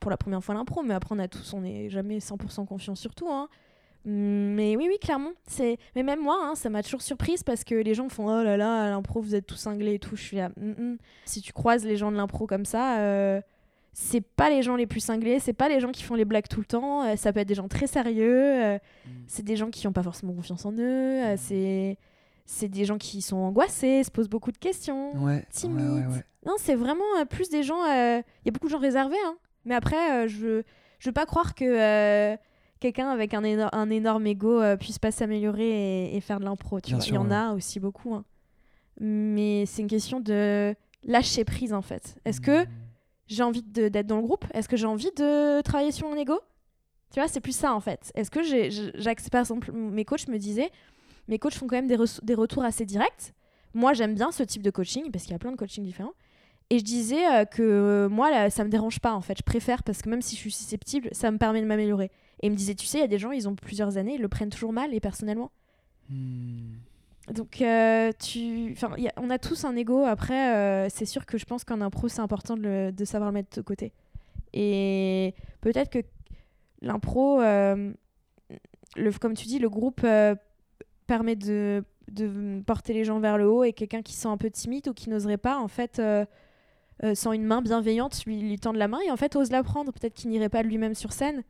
pour la première fois à l'impro, mais après on a tous, on n'est jamais 100% confiant sur tout. Hein. Mais oui, oui, clairement. C'est... Mais même moi, hein, ça m'a toujours surprise parce que les gens font Oh là là, à l'impro, vous êtes tous cinglés et tout. Je suis là. Mm, mm. Si tu croises les gens de l'impro comme ça, euh, c'est pas les gens les plus cinglés, c'est pas les gens qui font les blagues tout le temps. euh, ça peut être des gens très sérieux. euh, c'est des gens qui n'ont pas forcément confiance en eux. euh, c'est... c'est des gens qui sont angoissés, se posent beaucoup de questions. Ouais. ouais, Timide. ouais, ouais. Non, c'est vraiment plus des gens. Il y a beaucoup de gens réservés. hein. Mais après, je je veux pas croire que quelqu'un avec un, éno- un énorme ego puisse pas s'améliorer et, et faire de l'impro. Il y en a aussi beaucoup. hein. Mais c'est une question de lâcher prise en fait. Est-ce que Hmm. J'ai envie d'être dans le groupe Est-ce que j'ai envie de travailler sur mon ego? Tu vois, c'est plus ça en fait. Est-ce que j'accepte par exemple, mes coachs me disaient, mes coachs font quand même des, des retours assez directs. Moi, j'aime bien ce type de coaching parce qu'il y a plein de coachings différents. Et je disais euh, que euh, moi, là, ça me dérange pas en fait. Je préfère parce que même si je suis susceptible, ça me permet de m'améliorer. Et il me disait, tu sais, il y a des gens, ils ont plusieurs années, ils le prennent toujours mal et personnellement. Hmm. Donc, euh, tu... enfin, on a tous un ego. Après, euh, c'est sûr que je pense qu'en impro, c'est important de, savoir le mettre de côté. Et peut-être que l'impro, euh, le, comme tu dis, le groupe permet de, porter les gens vers le haut et quelqu'un qui se sent un peu timide ou qui n'oserait pas, en fait, sans une main bienveillante, lui, lui tendre la main et en fait ose la prendre. Peut-être qu'il n'irait pas lui-même sur scène.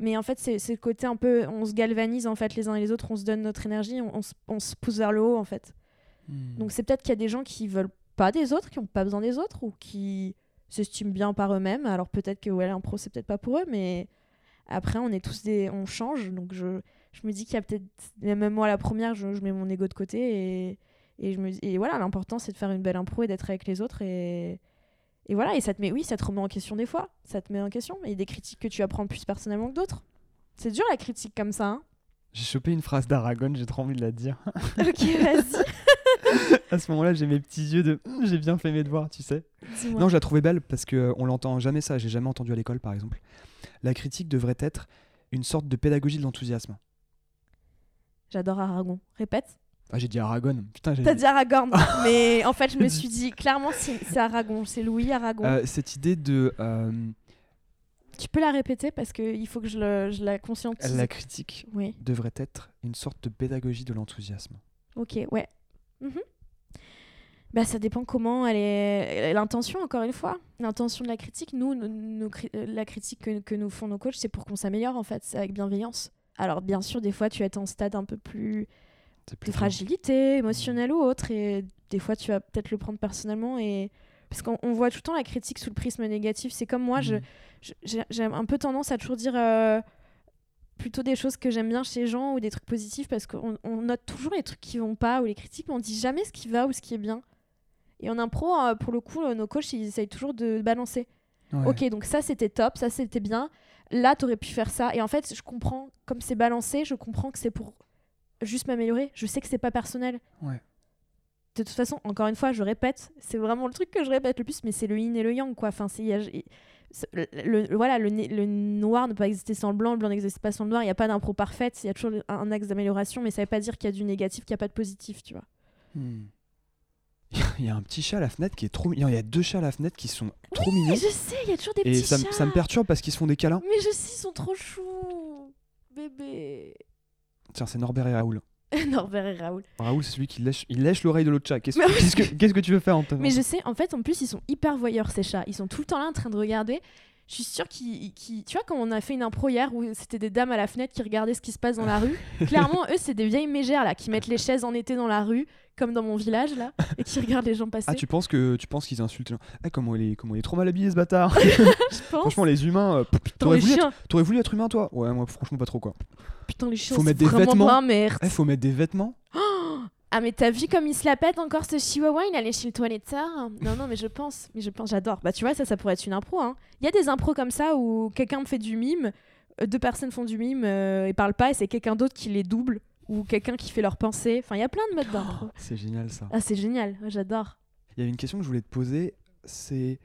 Mais en fait, c'est le côté un peu. On se galvanise en fait les uns et les autres, on se donne notre énergie, on, on se, pousse vers le haut en fait. Hmm. Donc c'est peut-être qu'il y a des gens qui veulent pas des autres, qui ont pas besoin des autres ou qui s'estiment bien par eux-mêmes. Alors peut-être que ouais, l'impro c'est peut-être pas pour eux, mais après on est tous des, on change. Donc je, je me dis qu'il y a peut-être, même moi la première, je, je mets mon ego de côté et, et je me dis- et voilà, l'important c'est de faire une belle impro et d'être avec les autres et et voilà, et ça te met, oui, ça te remet en question des fois, ça te met en question. Et des critiques que tu apprends plus personnellement que d'autres. C'est dur la critique comme ça. Hein J'ai chopé une phrase d'Aragon, j'ai trop envie de la dire. ok, vas-y. à ce moment-là, j'ai mes petits yeux de j'ai bien fait mes devoirs, tu sais. Non, je la trouvais belle parce que euh, on l'entend jamais ça, j'ai jamais entendu à l'école par exemple. La critique devrait être une sorte de pédagogie de l'enthousiasme. J'adore Aragon. Répète. Ah, j'ai dit Aragon. Putain, j'ai T'as dit Aragorn, mais en fait, je me suis dit clairement, c'est c'est Aragon, c'est Louis Aragon. Euh, cette idée de euh, Tu peux la répéter parce qu'il faut que je, le- je la conscientise. la critique Oui, devrait être une sorte de pédagogie de l'enthousiasme. ok, ouais. Mhm. Bah, ça dépend comment elle est. L'intention, encore une fois. L'intention de la critique, nous, nos- nos cri- euh, la critique que, que nous font nos coachs, c'est pour qu'on s'améliore, en fait, c'est avec bienveillance. Alors, bien sûr, des fois, tu es en stade un peu plus de fragilité émotionnelle ou autre et des fois tu vas peut-être le prendre personnellement et parce qu'on on voit tout le temps la critique sous le prisme négatif c'est comme moi je- j'ai un peu tendance à toujours dire euh, plutôt des choses que j'aime bien chez les gens ou des trucs positifs parce qu'on on note toujours les trucs qui vont pas ou les critiques, mais on dit jamais ce qui va ou ce qui est bien. Et en impro, euh, pour le coup, euh, nos coachs, ils essayent toujours de balancer. Ouais. Ok, donc ça c'était top, ça c'était bien. Là, t'aurais pu faire ça. Et en fait, je comprends, comme c'est balancé, je comprends que c'est pour juste m'améliorer. Je sais que c'est pas personnel. Ouais. De toute façon, encore une fois, je répète, c'est vraiment le truc que je répète le plus, mais c'est le yin et le yang, quoi. Enfin, c'est, le, le- voilà, le, noir ne peut pas exister sans le blanc, le blanc n'existe pas sans le noir. Il n'y a pas d'impro parfaite, il y a toujours un, un axe d'amélioration, mais ça veut pas dire qu'il y a du négatif, qu'il n'y a pas de positif, tu vois. Hmm. Il y a un petit chat à la fenêtre qui est trop mignon. Il y a deux chats à la fenêtre qui sont trop Mais mignons. je sais, il y a toujours des Et petits ça, chats. ça me perturbe parce qu'ils se font des câlins. Mais je sais, ils sont trop choux. Bébé. Tiens, c'est Norbert et Raoul. Norbert et Raoul. Raoul, c'est celui qui lèche, il lèche l'oreille de l'autre chat. Qu'est-ce que, que tu veux faire en Mais je sais, en fait, en plus, ils sont hyper voyeurs, ces chats. Ils sont tout le temps là en train de regarder. Je suis sûre qu'ils. qu'ils- Tu vois, quand on a fait une impro hier où c'était des dames à la fenêtre qui regardaient ce qui se passe dans la rue, clairement, eux, c'est des vieilles mégères là qui mettent les chaises en été dans la rue, comme dans mon village là, et qui regardent les gens passer. Ah, tu penses que tu penses qu'ils insultent les gens Ah, comment il est, comment il est trop mal habillé ce bâtard Je pense. Franchement, les humains. euh, t'aurais, voulu être, t'aurais voulu être humain, toi? Ouais, moi, franchement, pas trop quoi. Putain, les chiens, Faut mettre des vêtements. pas merde. Eh, faut mettre des vêtements Ah, mais t'as vu comme il se la pète encore ce chihuahua? Il allait chez le toiletteur Non, non, mais je pense. Mais je pense, j'adore. Bah, tu vois, ça, ça pourrait être une impro. hein. Il y a des impros comme ça où quelqu'un me fait du mime, euh, deux personnes font du mime euh, et parlent pas, et c'est quelqu'un d'autre qui les double, ou quelqu'un qui fait leur pensée. Enfin, il y a plein de modes d'impro. C'est génial ça. Ah, c'est génial. Ouais, j'adore. Il y avait une question que je voulais te poser, c'est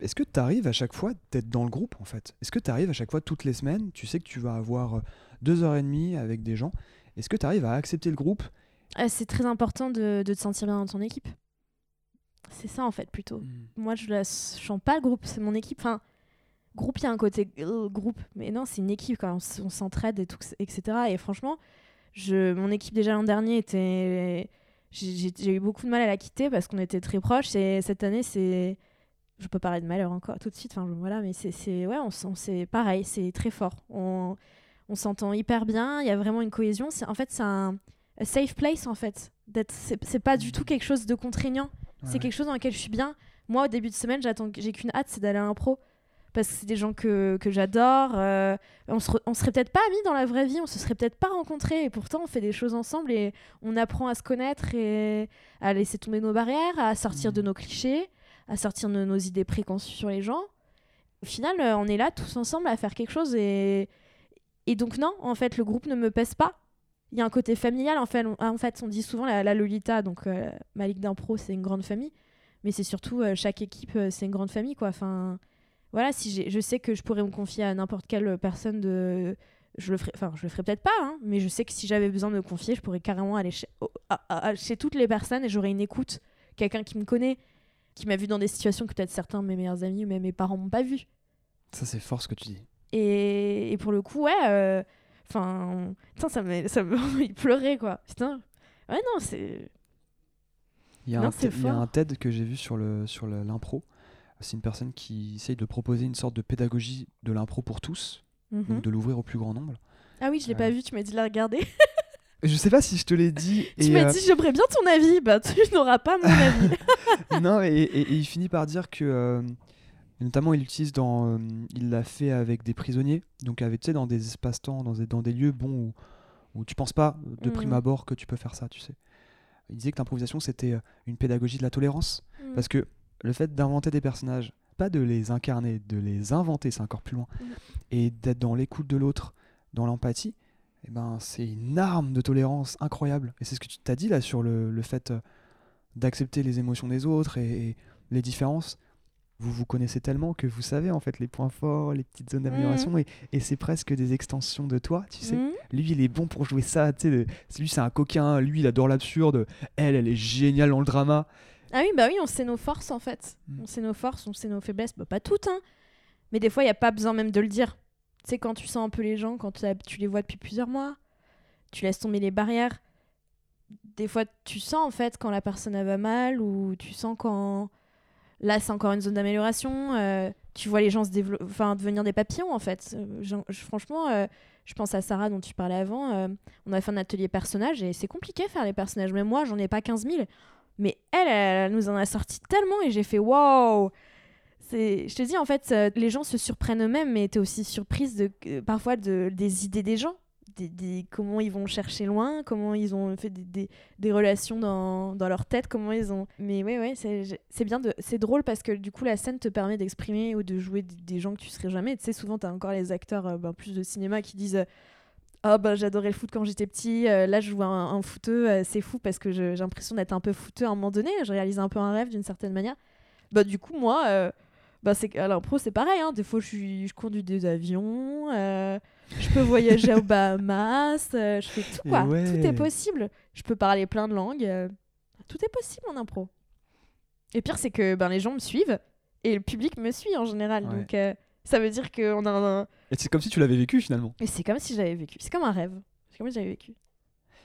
est-ce que tu arrives à chaque fois d'être dans le groupe en fait? Est-ce que tu arrives à chaque fois toutes les semaines? Tu sais que tu vas avoir euh, deux heures et demie avec des gens. Est-ce que tu arrives à accepter le groupe? Ah, c'est très important de, de te sentir bien dans ton équipe. C'est ça, en fait, plutôt. moi je la sens pas le groupe, c'est mon équipe. Enfin, groupe, il y a un côté euh, groupe, mais non, c'est une équipe quand on, s'entraide et tout, etc. Et franchement, je, mon équipe déjà l'an dernier était, j'ai- eu beaucoup de mal à la quitter parce qu'on était très proches. Et cette année, c'est, je peux parler de malheur encore tout de suite. Enfin, voilà, mais c'est, ouais, on, on pareil, c'est très fort. On, on s'entend hyper bien. Il y a vraiment une cohésion. En fait, c'est un a safe place en fait. C'est, pas du tout quelque chose de contraignant c'est Ouais. quelque chose dans lequel je suis bien. Moi, au début de semaine, j'ai qu'une hâte, c'est d'aller à l'impro. Parce que c'est des gens que, que j'adore. euh, on, se on serait peut-être pas amis dans la vraie vie, on se serait peut-être pas rencontrés. Et pourtant, on fait des choses ensemble et on apprend à se connaître et à laisser tomber nos barrières, à sortir de nos clichés, à sortir de nos idées préconçues sur les gens. Au final, euh, on est là tous ensemble à faire quelque chose. Et, et donc, non, en fait, le groupe ne me pèse pas. Il y a un côté familial. En fait, on, en fait, on dit souvent la, la Lolita, donc euh, ma ligue d'impro, c'est une grande famille. Mais c'est surtout euh, chaque équipe, c'est une grande famille, quoi. Enfin, voilà, si je sais que je pourrais me confier à n'importe quelle personne de. Je le ferai, enfin, je le ferai peut-être pas, hein, mais je sais que si j'avais besoin de me confier, je pourrais carrément aller chez, au- à- à- chez toutes les personnes et j'aurais une écoute. Quelqu'un qui me connaît, qui m'a vu dans des situations que peut-être certains de mes meilleurs amis ou même mes parents m'ont pas vu. Ça, c'est fort ce que tu dis. Et, et pour le coup, ouais. euh, Enfin. putain, ça me, ça me de pleurer, quoi. Putain. Ouais, non, c'est. Il y a, Non, un, il TED que j'ai vu sur le sur le- l'impro. C'est une personne qui essaye de proposer une sorte de pédagogie de l'impro pour tous, Mhm. donc de l'ouvrir au plus grand nombre. Ah oui, je l'ai Euh, pas vu, tu m'as dit de la regarder. Je sais pas si je te l'ai dit. tu m'as euh, dit, j'aimerais bien ton avis. Bah, tu n'auras pas mon avis. non, et, et- et il finit par dire que, euh, notamment, il l'utilise dans, euh, il l'a fait avec des prisonniers, donc avec, tu sais, dans des espaces-temps, dans des, dans des lieux, bon, où, où tu penses pas de prime Mhm. abord que tu peux faire ça, tu sais. Il disait que l'improvisation c'était euh, une pédagogie de la tolérance, Mm. parce que le fait d'inventer des personnages, pas de les incarner, de les inventer, c'est encore plus loin, et d'être dans l'écoute de l'autre, dans l'empathie, eh ben, c'est une arme de tolérance incroyable. Et c'est ce que tu t'as dit là sur le, le fait euh, d'accepter les émotions des autres et, et les différences. Vous vous connaissez tellement que vous savez en fait les points forts, les petites zones d'amélioration, et, et c'est presque des extensions de toi, tu sais. Mhm. Lui, il est bon pour jouer ça, tu sais. Lui, c'est un coquin, lui, il adore l'absurde. Elle, elle est géniale dans le drama. Ah oui, bah oui, on sait nos forces en fait. Mm. On sait nos forces, on sait nos faiblesses. Bah, pas toutes, hein. Mais des fois, il n'y a pas besoin même de le dire. Tu sais, quand tu sens un peu les gens, quand tu les vois depuis plusieurs mois, tu laisses tomber les barrières. Des fois, tu sens en fait quand la personne elle va mal ou tu sens quand. Là, c'est encore une zone d'amélioration. euh, tu vois les gens se enfin, devenir des papillons en fait. Euh, je- franchement, euh, je pense à Sarah dont tu parlais avant. euh, on a fait un atelier personnage et c'est compliqué faire les personnages. Même moi, j'en ai pas 15 000. Mais elle, elle, nous en a sorti tellement et j'ai fait waouh! je te dis en fait, euh, les gens se surprennent eux-mêmes, mais t'es aussi surprise de euh, parfois de des idées des gens, des, comment ils vont chercher loin, comment ils ont fait des, relations dans, dans leur tête, comment ils ont. Mais ouais, ouais, c'est, bien c'est drôle parce que du coup la scène te permet d'exprimer ou de jouer des, des gens que tu serais jamais. Tu sais, souvent t'as encore les acteurs euh, ben, plus de cinéma qui disent. Ah bah j'adorais le foot quand j'étais petit, euh, là je joue un, un footeux, euh, c'est fou parce que j'ai l'impression d'être un peu footeux à un moment donné, je réalise un peu un rêve d'une certaine manière. Bah du coup moi, euh, bah c'est à l'impro c'est pareil, hein. des fois je, suis, je conduis des avions, euh, je peux voyager aux Bahamas, je fais tout quoi, ouais. tout est possible. Je peux parler plein de langues, tout est possible en impro. Et pire c'est que ben, les gens me suivent et le public me suit en général, Ouais. donc ça veut dire qu'on a un... Et c'est comme si tu l'avais vécu finalement. Et c'est comme si j'avais vécu, c'est comme un rêve, c'est comme si j'avais vécu.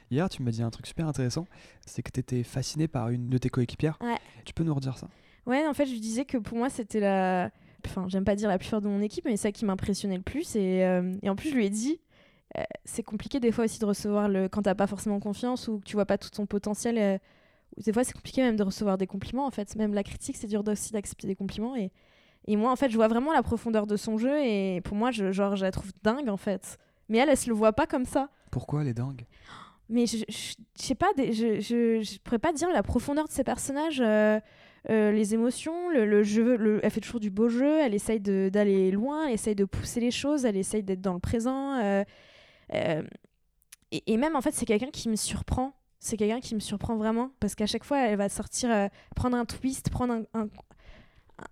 Hier, tu m'as dit un truc super intéressant, c'est que tu étais fasciné par une de tes coéquipières. Ouais. Tu peux nous redire ça? Ouais, en fait, je disais que pour moi, c'était la. Enfin, j'aime pas dire la plus forte de mon équipe, mais c'est ça qui m'impressionnait le plus. Et, euh, et en plus, je lui ai dit, euh, c'est compliqué des fois aussi de recevoir le. Quand t'as pas forcément confiance ou que tu vois pas tout ton potentiel. euh, des fois, c'est compliqué même de recevoir des compliments, en fait. Même la critique, c'est dur aussi d'accepter des compliments. Et, et moi, en fait, je vois vraiment la profondeur de son jeu. Et pour moi, je, genre, je la trouve dingue, en fait. Mais elle, elle se le voit pas comme ça. Pourquoi les dingues Mais je, je, je sais pas, des- je, je, je pourrais pas dire la profondeur de ces personnages, euh, euh, les émotions, le, le jeu, le- elle fait toujours du beau jeu, elle essaye d'aller loin, elle essaye de pousser les choses, elle essaye d'être dans le présent. euh, euh, et, et même en fait, c'est quelqu'un qui me surprend. C'est quelqu'un qui me surprend vraiment parce qu'à chaque fois, elle va sortir, euh, prendre un twist, prendre un, un,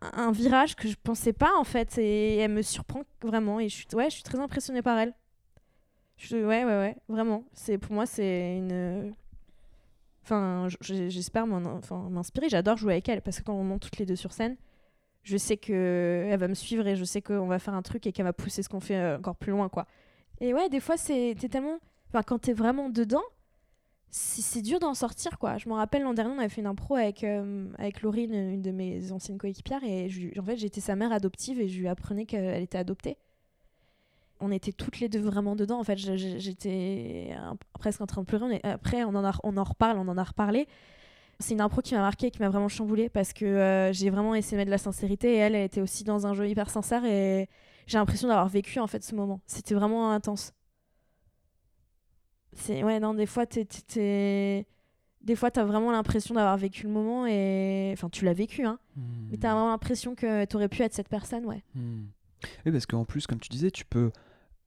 un virage que je pensais pas en fait, et elle me surprend vraiment. Et je suis, ouais, je suis très impressionnée par elle. Je- ouais, ouais, ouais, vraiment. C'est pour moi, c'est une. Enfin, j'espère m'inspirer. J'adore jouer avec elle parce que quand on monte toutes les deux sur scène, je sais que elle va me suivre et je sais qu'on va faire un truc et qu'elle va pousser ce qu'on fait euh, encore plus loin, quoi. Et ouais, des fois, c'est tellement. Enfin, quand t'es vraiment dedans, c'est dur d'en sortir, quoi. Je me rappelle l'an dernier, on avait fait une impro avec, euh, avec Laurine, une de mes anciennes coéquipières, et en fait, j'étais sa mère adoptive et je lui apprenais qu'elle était adoptée on était toutes les deux vraiment dedans. En fait, j'étais presque en train de pleurer. Après, on en, on en reparle, on en a reparlé. C'est une impro qui m'a marqué, qui m'a vraiment chamboulée parce que euh, j'ai vraiment essayé de mettre de la sincérité et elle, elle était aussi dans un jeu hyper sincère et j'ai l'impression d'avoir vécu en fait ce moment. C'était vraiment intense. C'est ouais non des fois t'es, des fois t'as vraiment l'impression d'avoir vécu le moment et enfin tu l'as vécu hein mais t'as vraiment l'impression que t'aurais pu être cette personne ouais Hmm. Oui, parce qu'en plus, comme tu disais, tu peux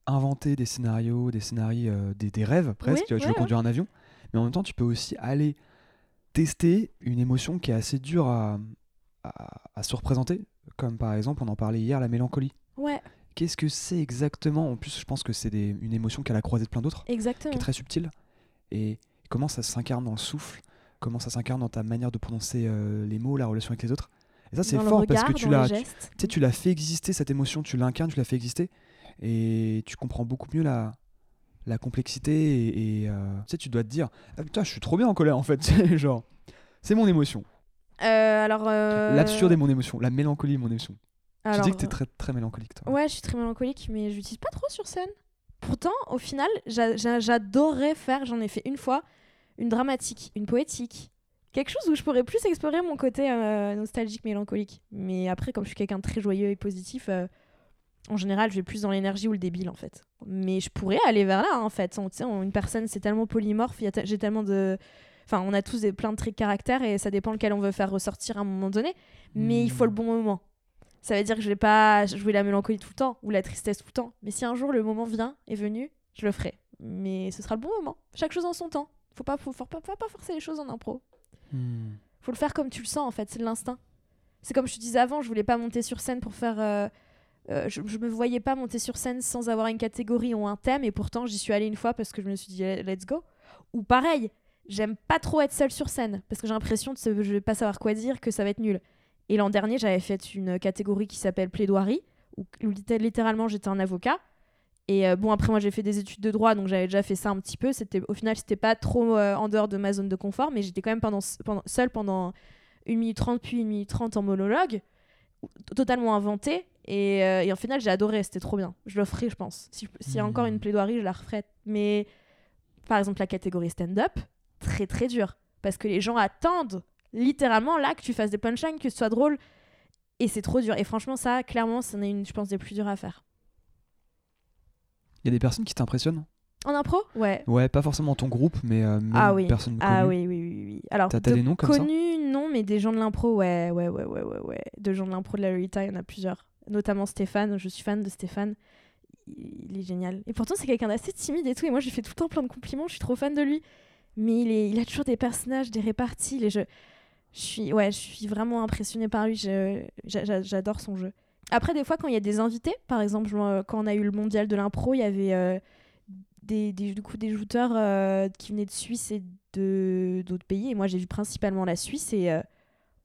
inventer des scénarios, des scénarios, euh, des, des rêves presque. Oui, tu ouais, veux conduire un avion, mais en même temps, tu peux aussi aller tester une émotion qui est assez dure à, à, à se représenter, comme par exemple, on en parlait hier, la mélancolie. ouais Qu'est-ce que c'est exactement? En plus, je pense que c'est une émotion qui a la croisée de plein d'autres, qui est très subtile. Et comment ça s'incarne dans le souffle? Comment ça s'incarne dans ta manière de prononcer euh, les mots, la relation avec les autres? Et ça, c'est fort regard, parce que tu l'as tu- l'as fait exister cette émotion, tu l'incarnes, tu l'as fait exister, et tu comprends beaucoup mieux la, la complexité. Et, et, euh, tu sais, tu dois te dire, ah, putain, je suis trop bien en colère en fait. C'est genre, c'est mon émotion. Euh, alors. euh, L'absurde est mon émotion, la mélancolie est mon émotion. Alors, tu dis que t'es très très mélancolique, toi. Ouais, je suis très mélancolique, mais je l'utilise pas trop sur scène. Pourtant, au final, j'a- j'a- j'adorerais faire, j'en ai fait une fois, une dramatique, une poétique. Quelque chose où je pourrais plus explorer mon côté euh, nostalgique, mélancolique. Mais après, comme je suis quelqu'un de très joyeux et positif, euh, en général, je vais plus dans l'énergie ou le débile, en fait. Mais je pourrais aller vers là, en fait. On- une personne, c'est tellement polymorphe, y a j'ai tellement de... Enfin, on a tous des, plein de traits de caractère et ça dépend lequel on veut faire ressortir à un moment donné. Mais il faut le Hmm. bon moment. Ça veut dire que je vais pas jouer la mélancolie tout le temps ou la tristesse tout le temps. Mais si un jour le moment vient, est venu, je le ferai. Mais ce sera le bon moment. Chaque chose en son temps. Faut pas, faut, faut pas, faut pas forcer les choses en impro. Hmm. Faut le faire comme tu le sens en fait, c'est de l'instinct. C'est comme je te disais avant, je voulais pas monter sur scène pour faire. euh, euh, je, je me voyais pas monter sur scène sans avoir une catégorie ou un thème, et pourtant j'y suis allée une fois parce que je me suis dit let's go. Ou pareil, j'aime pas trop être seule sur scène parce que j'ai l'impression que je vais pas savoir quoi dire, que ça va être nul. Et l'an dernier, j'avais fait une catégorie qui s'appelle plaidoirie, où, où litté- littéralement j'étais un avocat. Et euh, bon, après, moi j'ai fait des études de droit, donc j'avais déjà fait ça un petit peu. C'était, au final, c'était pas trop euh, en dehors de ma zone de confort, mais j'étais quand même pendant, pendant, seule pendant 1 minute 30, puis 1 minute 30 en monologue, totalement inventé. Et, euh, et en final, j'ai adoré, c'était trop bien. Je le ferai, je pense. Si S'il y a encore une plaidoirie, je la referai. Mais par exemple, la catégorie stand-up, très très dur. Parce que les gens attendent littéralement là que tu fasses des punchlines, que ce soit drôle. Et c'est trop dur. Et franchement, ça, clairement, c'en est une, je pense, des plus durs à faire. Il y a des personnes qui t'impressionnent? En impro? Ouais. Ouais, pas forcément ton groupe, mais euh, même Ah oui. personnes Ah connues. oui, oui, oui. oui. Alors, T'as- t'as de des noms comme ça? connus, non, mais des gens de l'impro, ouais, ouais, ouais, ouais, ouais, ouais. De gens de l'impro de la Lolita, il y en a plusieurs. Notamment Stéphane, je suis fan de Stéphane. Il est génial. Et pourtant, c'est quelqu'un d'assez timide et tout. Et moi, je lui fais tout le temps plein de compliments. Je suis trop fan de lui. Mais il, est, il a toujours des personnages, des réparties. Les jeux. Je suis, ouais, je suis vraiment impressionnée par lui. J'adore son jeu. Après, des fois, quand il y a des invités, par exemple, quand on a eu le mondial de l'impro, il y avait euh, des, des, du coup, des jouteurs euh, qui venaient de Suisse et d'autres pays. Et moi, j'ai vu principalement la Suisse. Et euh,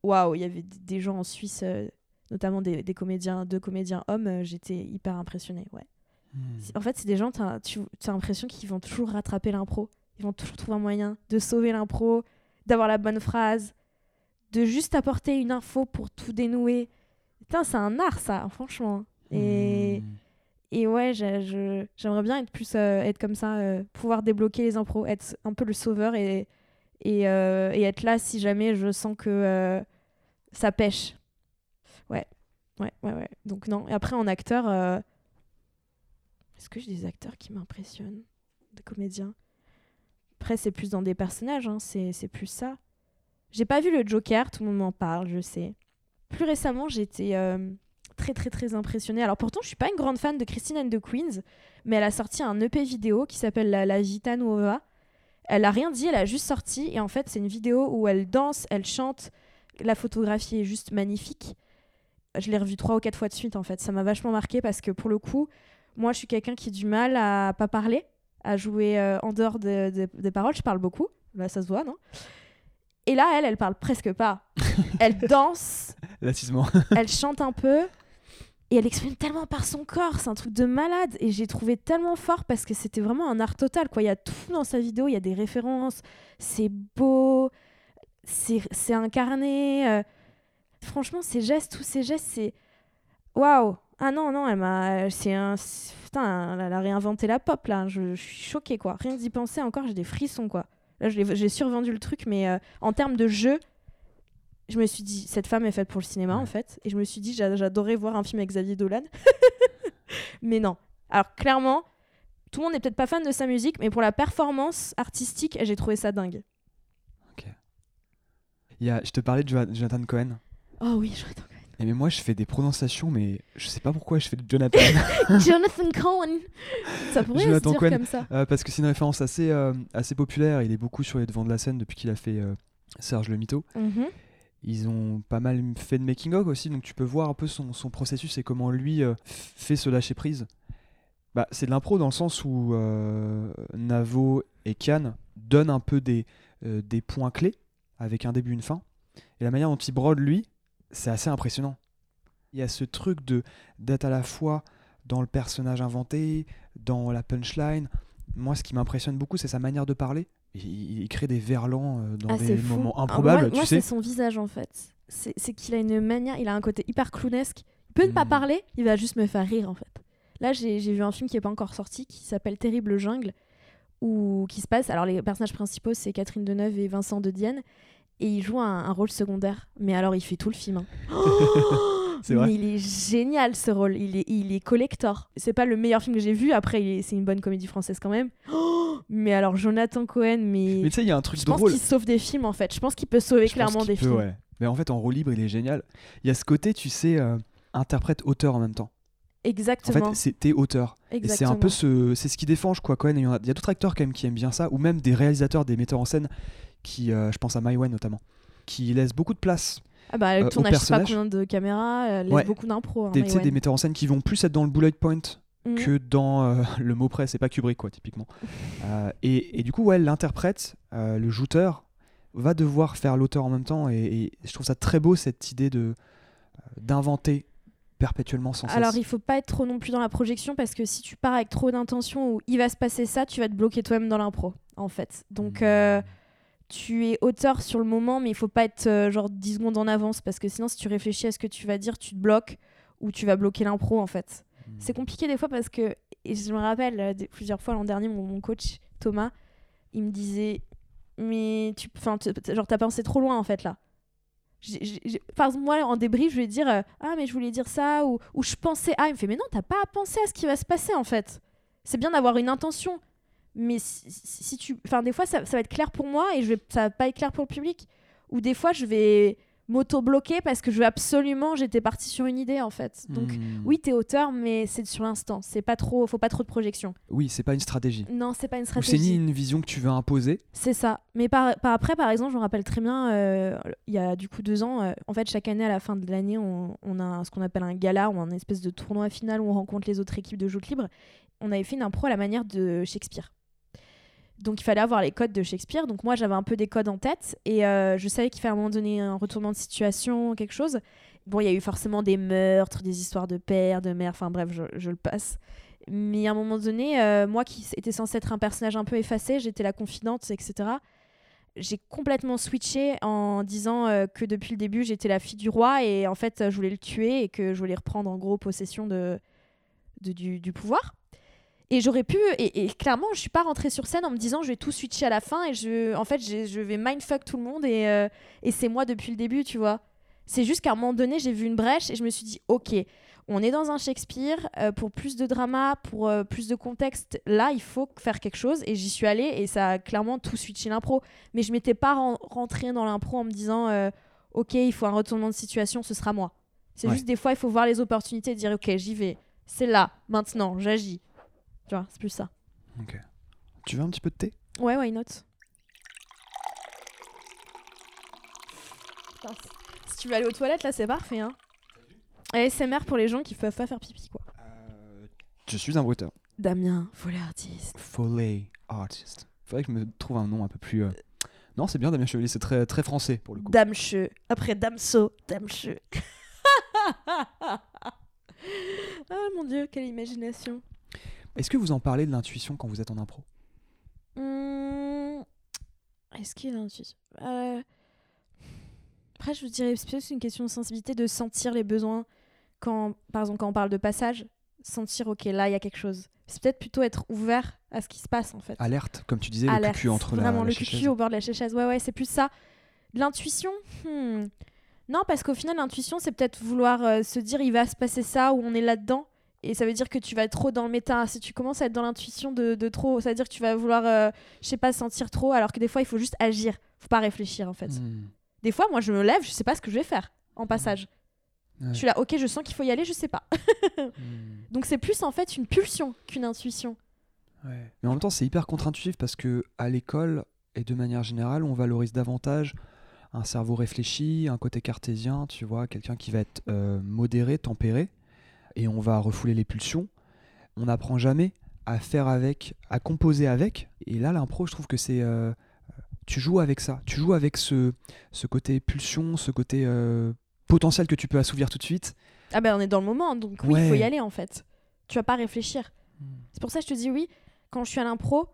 waouh, il y avait des gens en Suisse, euh, notamment des, des comédiens, deux comédiens hommes. J'étais hyper impressionnée. Ouais. Hmm. En fait, c'est des gens, tu as l'impression qu'ils vont toujours rattraper l'impro. Ils vont toujours trouver un moyen de sauver l'impro, d'avoir la bonne phrase, de juste apporter une info pour tout dénouer. Putain, c'est un art, ça, franchement. Et, Hmm. et ouais, j'aimerais bien être plus euh, être comme ça, euh, pouvoir débloquer les impros, être un peu le sauveur et, et, euh, et être là si jamais je sens que ça pêche. Ouais, ouais, ouais, ouais. Donc non. Et après, en acteur, est-ce que j'ai des acteurs qui m'impressionnent Des comédiens? Après, c'est plus dans des personnages, hein, c'est plus ça. J'ai pas vu le Joker, tout le monde m'en parle, je sais. Plus récemment, j'étais euh, très très très impressionnée. Alors pourtant, je suis pas une grande fan de Christine and the Queens, mais elle a sorti un EP vidéo qui s'appelle La, La Vita Nuova. Elle a rien dit, elle a juste sorti et en fait, c'est une vidéo où elle danse, elle chante. La photographie est juste magnifique. Je l'ai revue trois ou quatre fois de suite en fait. Ça m'a vachement marqué parce que pour le coup, moi, je suis quelqu'un qui a du mal à pas parler, à jouer euh, en dehors de- de- des paroles. Je parle beaucoup. Là, ça se voit, non? Et là, elle, elle parle presque pas. elle danse, Lassisement. elle chante un peu. Et elle exprime tellement par son corps, c'est un truc de malade. Et j'ai trouvé tellement fort parce que c'était vraiment un art total quoi, il y a tout dans sa vidéo, il y a des références, c'est beau, c'est c'est incarné euh, franchement ses gestes, tous ses gestes c'est waouh. Ah non non, elle m'a c'est un putain, elle a réinventé la pop là, je, je suis choquée quoi. Rien d'y penser encore, j'ai des frissons quoi. Là, j'ai survendu le truc mais euh, en termes de jeu, je me suis dit, cette femme est faite pour le cinéma, Ouais. en fait. Et je me suis dit, j'a- j'adorais voir un film avec Xavier Dolan. mais non. Alors, clairement, tout le monde n'est peut-être pas fan de sa musique, mais pour la performance artistique, j'ai trouvé ça dingue. Il y a, je te parlais de Jo- Jonathan Cohen. Oh oui, Jonathan Et mais moi, je fais des prononciations, mais je sais pas pourquoi je fais de Jonathan. Jonathan Cohen Ça pourrait Jonathan se dire Cohen. comme ça. Euh, parce que c'est une référence assez, euh, assez populaire. Il est beaucoup sur les devants de la scène depuis qu'il a fait euh, Serge le Mito. Mhm. Ils ont pas mal fait de making-of aussi, donc tu peux voir un peu son, son processus et comment lui fait se lâcher prise. Bah, c'est de l'impro dans le sens où Navo et Kian donnent un peu des, des points clés avec un début une fin. Et la manière dont il brode lui, c'est assez impressionnant. Il y a ce truc de d'être à la fois dans le personnage inventé, dans la punchline. Moi, ce qui m'impressionne beaucoup, c'est sa manière de parler. Il, il crée des verlans euh, dans Ah, des moments Ah, improbables, moi, c'est son visage, en fait. C'est qu'il a une manière, il a un côté hyper clownesque. Il peut ne pas Mhm. parler, il va juste me faire rire, en fait. Là, j'ai vu un film qui est pas encore sorti, qui s'appelle Terrible Jungle, où qui se passe. Alors, les personnages principaux, c'est Catherine Deneuve et Vincent de Dienne, et il joue un, un rôle secondaire. Mais alors, il fait tout le film. hein. C'est vrai. Mais il est génial ce rôle. Il est, il est collector. C'est pas le meilleur film que j'ai vu. Après, c'est une bonne comédie française quand même. mais alors, Jonathan Cohen, mais. Mais tu sais, il y a un truc je pense qu'il sauve des films en fait. Je pense qu'il peut sauver Je clairement des peut, films. ouais. Mais en fait, en roue libre, il est génial. Il y a ce côté, tu sais, euh, interprète-auteur en même temps. En Exactement. fait, c'est t'es auteur. Et c'est Exactement. un peu ce, c'est ce qui défend, je crois, Cohen. Il y en a, il y a d'autres acteurs quand même qui aiment bien ça, ou même des réalisateurs, des metteurs en scène, qui, euh, je pense à Maïwen notamment, qui laissent beaucoup de place. Ah bah, euh, le au tournage, je sais pas combien de caméras, euh, laisse Ouais. beaucoup d'impro. Hein, Des, metteurs en scène qui vont plus être dans le bullet point Mhm. que dans euh, le mot près, c'est pas Kubrick quoi typiquement. Euh, et, et du coup ouais, l'interprète, euh, le jouteur va devoir faire l'auteur en même temps et, et je trouve ça très beau cette idée de euh, d'inventer perpétuellement sans cesse. Alors, il faut pas être trop non plus dans la projection parce que si tu pars avec trop d'intention ou il va se passer ça, tu vas te bloquer toi-même dans l'impro, en fait. Donc, Hmm. Tu es auteur sur le moment, mais il faut pas être euh, genre 10 secondes en avance parce que sinon, si tu réfléchis à ce que tu vas dire, tu te bloques ou tu vas bloquer l'impro, en fait. Hmm. C'est compliqué des fois parce que, et je me rappelle euh, des- plusieurs fois l'an dernier, mon, mon coach Thomas, il me disait, mais tu, enfin, genre t'as pensé trop loin en fait là. Par exemple, moi, en débrief, je vais dire euh, Ah, mais je voulais dire ça, ou, ou je pensais Ah, il me fait Mais non, t'as pas à penser à ce qui va se passer, en fait. C'est bien d'avoir une intention. Mais si, tu. Enfin, des fois, ça, ça va être clair pour moi et je vais, ça va pas être clair pour le public. Ou des fois, je vais m'auto-bloquer parce que je veux absolument. J'étais partie sur une idée, en fait. Donc, Hmm. oui, t'es auteur, mais c'est sur l'instant. C'est pas trop. Faut pas trop de projection. Oui, c'est pas une stratégie. Non, c'est pas une Ou c'est ni stratégie. une vision que tu veux imposer. C'est ça. Mais par, par après, par exemple, je me rappelle très bien, euh, il y a du coup deux ans, euh, en fait, chaque année, à la fin de l'année, on, on a ce qu'on appelle un gala ou un espèce de tournoi final où on rencontre les autres équipes de joute libre. On avait fait une impro à la manière de Shakespeare. Donc il fallait avoir les codes de Shakespeare. Donc moi j'avais un peu des codes en tête et euh, je savais qu'il fallait à un moment donné un retournement de situation, quelque chose. Bon, il y a eu forcément des meurtres, des histoires de père, de mère, enfin bref, je, le passe. Mais à un moment donné, euh, moi qui était censée être un personnage un peu effacé, j'étais la confidente, etc. J'ai complètement switché en disant euh, que depuis le début j'étais la fille du roi et en fait je voulais le tuer et que je voulais reprendre en gros possession de, du pouvoir. Et j'aurais pu, et, et clairement, je suis pas rentrée sur scène en me disant je vais tout switcher à la fin et je, en fait, j'ai- je vais mindfuck tout le monde et, euh, et c'est moi depuis le début, tu vois. C'est juste qu'à un moment donné, j'ai vu une brèche et je me suis dit ok, on est dans un Shakespeare, euh, pour plus de drama, pour euh, plus de contexte, là, il faut faire quelque chose et j'y suis allée et ça a clairement tout switché l'impro. Mais je m'étais pas ren- rentrée dans l'impro en me disant ok, il faut un retournement de situation, ce sera moi. C'est Ouais. juste des fois, il faut voir les opportunités et dire ok, j'y vais. C'est là, maintenant, j'agis. Tu vois, c'est plus ça. Ok. Tu veux un petit peu de thé? Ouais, why not? Putain, Si tu veux aller aux toilettes, là, c'est parfait. Hein. ASMR pour les gens qui peuvent pas faire pipi, quoi. Je suis un bruteur. Damien, volet artiste. Foley artist. Faudrait que je me trouve un nom un peu plus. euh, Non, c'est bien Damien Chevalier, c'est très, très français pour le coup. Damcheux. Après Damso, Damcheux. ah mon dieu, quelle imagination. Est-ce que vous en parlez de l'intuition quand vous êtes en impro? Hmm, Est-ce qu'il y a l'intuition Euh, Après, je vous dirais, c'est plus une question de sensibilité, de sentir les besoins. Quand, par exemple, quand on parle de passage, sentir, ok, là, il y a quelque chose. C'est peut-être plutôt être ouvert à ce qui se passe, en fait. Alerte, comme tu disais, Alerte. le cul entre la, Vraiment, la le chaise. cucu au bord de la chaise. Ouais, ouais, c'est plus ça. L'intuition hmm. Non, parce qu'au final, l'intuition, c'est peut-être vouloir euh, se dire il va se passer ça ou on est là-dedans. Et ça veut dire que tu vas être trop dans le méta. Si tu commences à être dans l'intuition de, de trop, ça veut dire que tu vas vouloir, euh, je sais pas, sentir trop, alors que des fois, il faut juste agir. Faut pas réfléchir, en fait. Hmm. Des fois, moi, je me lève, je sais pas ce que je vais faire en passage. Ouais. Je suis là, ok, je sens qu'il faut y aller, je sais pas. Hmm. Donc, c'est plus en fait une pulsion qu'une intuition. Ouais. Mais en même temps, c'est hyper contre-intuitif parce que à l'école et de manière générale, on valorise davantage un cerveau réfléchi, un côté cartésien, tu vois, quelqu'un qui va être euh, modéré, tempéré, et on va refouler les pulsions. On n'apprend jamais à faire avec, à composer avec. Et là, l'impro, je trouve que c'est euh, tu joues avec ça, tu joues avec ce, ce côté pulsion, ce côté euh, potentiel que tu peux assouvir tout de suite. Ah ben, on est dans le moment, donc oui, il faut y aller, en fait. Tu vas pas réfléchir. C'est pour ça que je te dis oui, quand je suis à l'impro,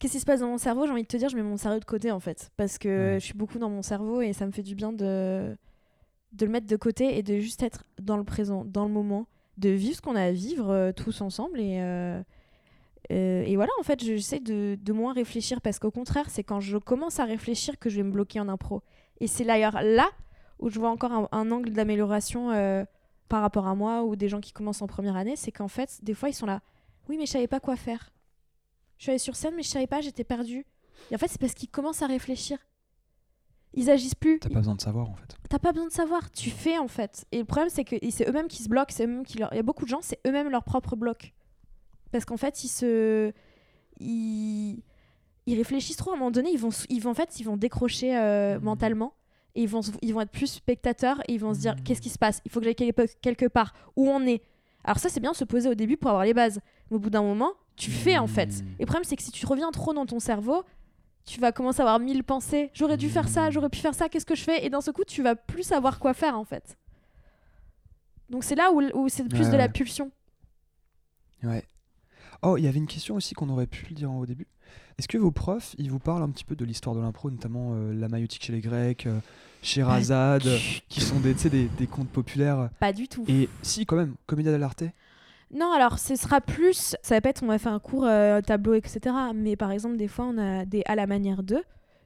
qu'est-ce qui se passe dans mon cerveau? J'ai envie de te dire, je mets mon cerveau de côté en fait. Parce que Ouais. je suis beaucoup dans mon cerveau et ça me fait du bien de, de le mettre de côté et de juste être dans le présent, dans le moment, de vivre ce qu'on a à vivre euh, tous ensemble. Et, euh, euh, et voilà, en fait, j'essaie de, de moins réfléchir parce qu'au contraire, c'est quand je commence à réfléchir que je vais me bloquer en impro. Et c'est d'ailleurs là où je vois encore un, angle d'amélioration par rapport à moi ou des gens qui commencent en première année, c'est qu'en fait, des fois, ils sont là. Oui, mais je savais pas quoi faire. Je suis allée sur scène, mais je savais pas, j'étais perdue. Et en fait, c'est parce qu'ils commencent à réfléchir. Ils agissent plus. T'as pas besoin de savoir en fait. T'as pas besoin de savoir, tu fais en fait. Et le problème, c'est que c'est eux-mêmes qui se bloquent, c'est eux-mêmes qui leur... Il y a beaucoup de gens, c'est eux-mêmes leur propre bloc. Parce qu'en fait, ils se. Ils... ils réfléchissent trop à un moment donné, ils vont, ils vont, en fait, ils vont décrocher euh, Mhm. mentalement. Et ils vont, se- ils vont être plus spectateurs et ils vont se dire Mhm. qu'est-ce qui se passe? Il faut que j'aille quelque- part. Où on est? Alors, ça, c'est bien de se poser au début pour avoir les bases. Mais au bout d'un moment, tu fais en fait. Mhm. Et le problème, c'est que si tu reviens trop dans ton cerveau, tu vas commencer à avoir mille pensées. J'aurais dû faire ça, j'aurais pu faire ça, qu'est-ce que je fais? Et d'un seul coup, tu vas plus savoir quoi faire en fait. Donc c'est là où, où c'est plus Ouais, de la pulsion. Ouais. Oh, il y avait une question aussi qu'on aurait pu le dire au début. Est-ce que vos profs, ils vous parlent un petit peu de l'histoire de l'impro, notamment euh, la maïotique chez les Grecs, euh, Sherazade, euh, qui sont des, des, des contes populaires? Pas du tout. Et si, quand même, Commedia dell'arte? Non, alors ce sera plus. Ça va pas être on va faire un cours euh, tableau, etc. Mais par exemple, des fois, on a des à la manière d'eux.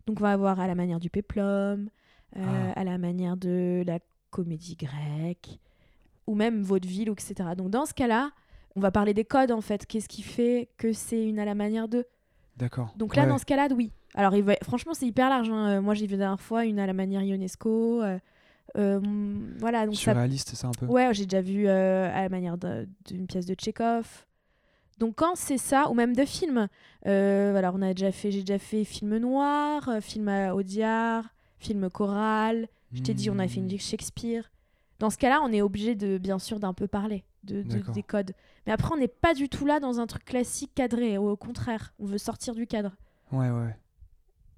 Donc on va avoir à la manière du péplum, euh, Ah. à la manière de la comédie grecque, ou même vaudeville, etc. Donc dans ce cas-là, on va parler des codes en fait. Qu'est-ce qui fait que c'est une à la manière de? D'accord. Donc là, Ouais, dans ce cas-là, oui. Alors il va... franchement, c'est hyper large. hein. Moi, j'ai vu la dernière fois une à la manière Ionesco. euh, voilà, donc ça Surréaliste, c'est ça un peu? Ouais, j'ai déjà vu euh, à la manière d'une pièce de Tchekhov. Donc quand c'est ça, ou même de films, euh, alors on a déjà fait, j'ai déjà fait film noir, euh, film à Audiard, film choral. Je t'ai dit, on a fait une Hmm. Shakespeare. Dans ce cas-là, on est obligé de, bien sûr, d'un peu parler de, de- des codes. Mais après, on n'est pas du tout là dans un truc classique cadré. Au contraire, on veut sortir du cadre. Ouais, ouais.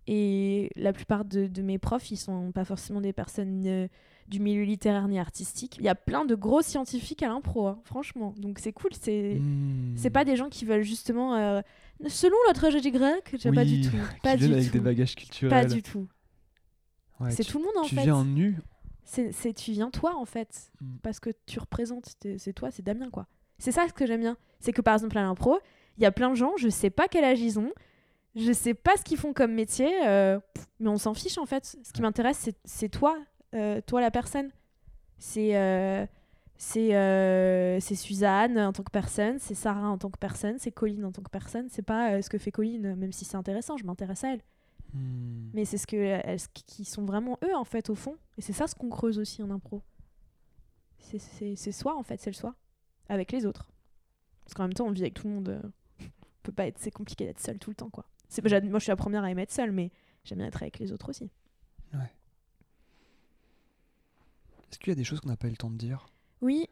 Et la plupart de, de mes profs, ils sont pas forcément des personnes euh, du milieu littéraire ni artistique. Il y a plein de gros scientifiques à l'impro, hein, franchement. Donc c'est cool. C'est Hmm. c'est pas des gens qui veulent justement, euh, selon la tragédie grecque, j'ai pas du Oui, tout. Pas du avec tout. des bagages culturels. Pas du tout. Ouais, c'est tu- tout le monde en Tu fait. viens nu C'est tu viens toi en fait, Mm. parce que tu représentes. t'es- C'est toi, c'est Damien quoi. C'est ça ce que j'aime bien. C'est que par exemple à l'impro, il y a plein de gens, je sais pas quel âge ils ont, je sais pas ce qu'ils font comme métier, euh, mais on s'en fiche en fait. Ce qui m'intéresse, c'est- toi, euh, toi la personne. C'est euh, c'est euh, c'est Suzanne en tant que personne, c'est Sarah en tant que personne, c'est Colline en tant que personne. C'est pas ce que fait Colline, même si c'est intéressant, je m'intéresse à elle. Hmm. Mais c'est ce que ce qui sont vraiment eux en fait au fond. Et c'est ça ce qu'on creuse aussi en impro. C'est- soi en fait, c'est le soi avec les autres. Parce qu'en même temps on vit avec tout le monde. on peut pas être, c'est compliqué d'être seul tout le temps quoi. Moi je suis la première à aimer être seule, mais j'aime bien être avec les autres aussi. Est-ce qu'il y a des choses qu'on n'a pas eu le temps de dire? Oui,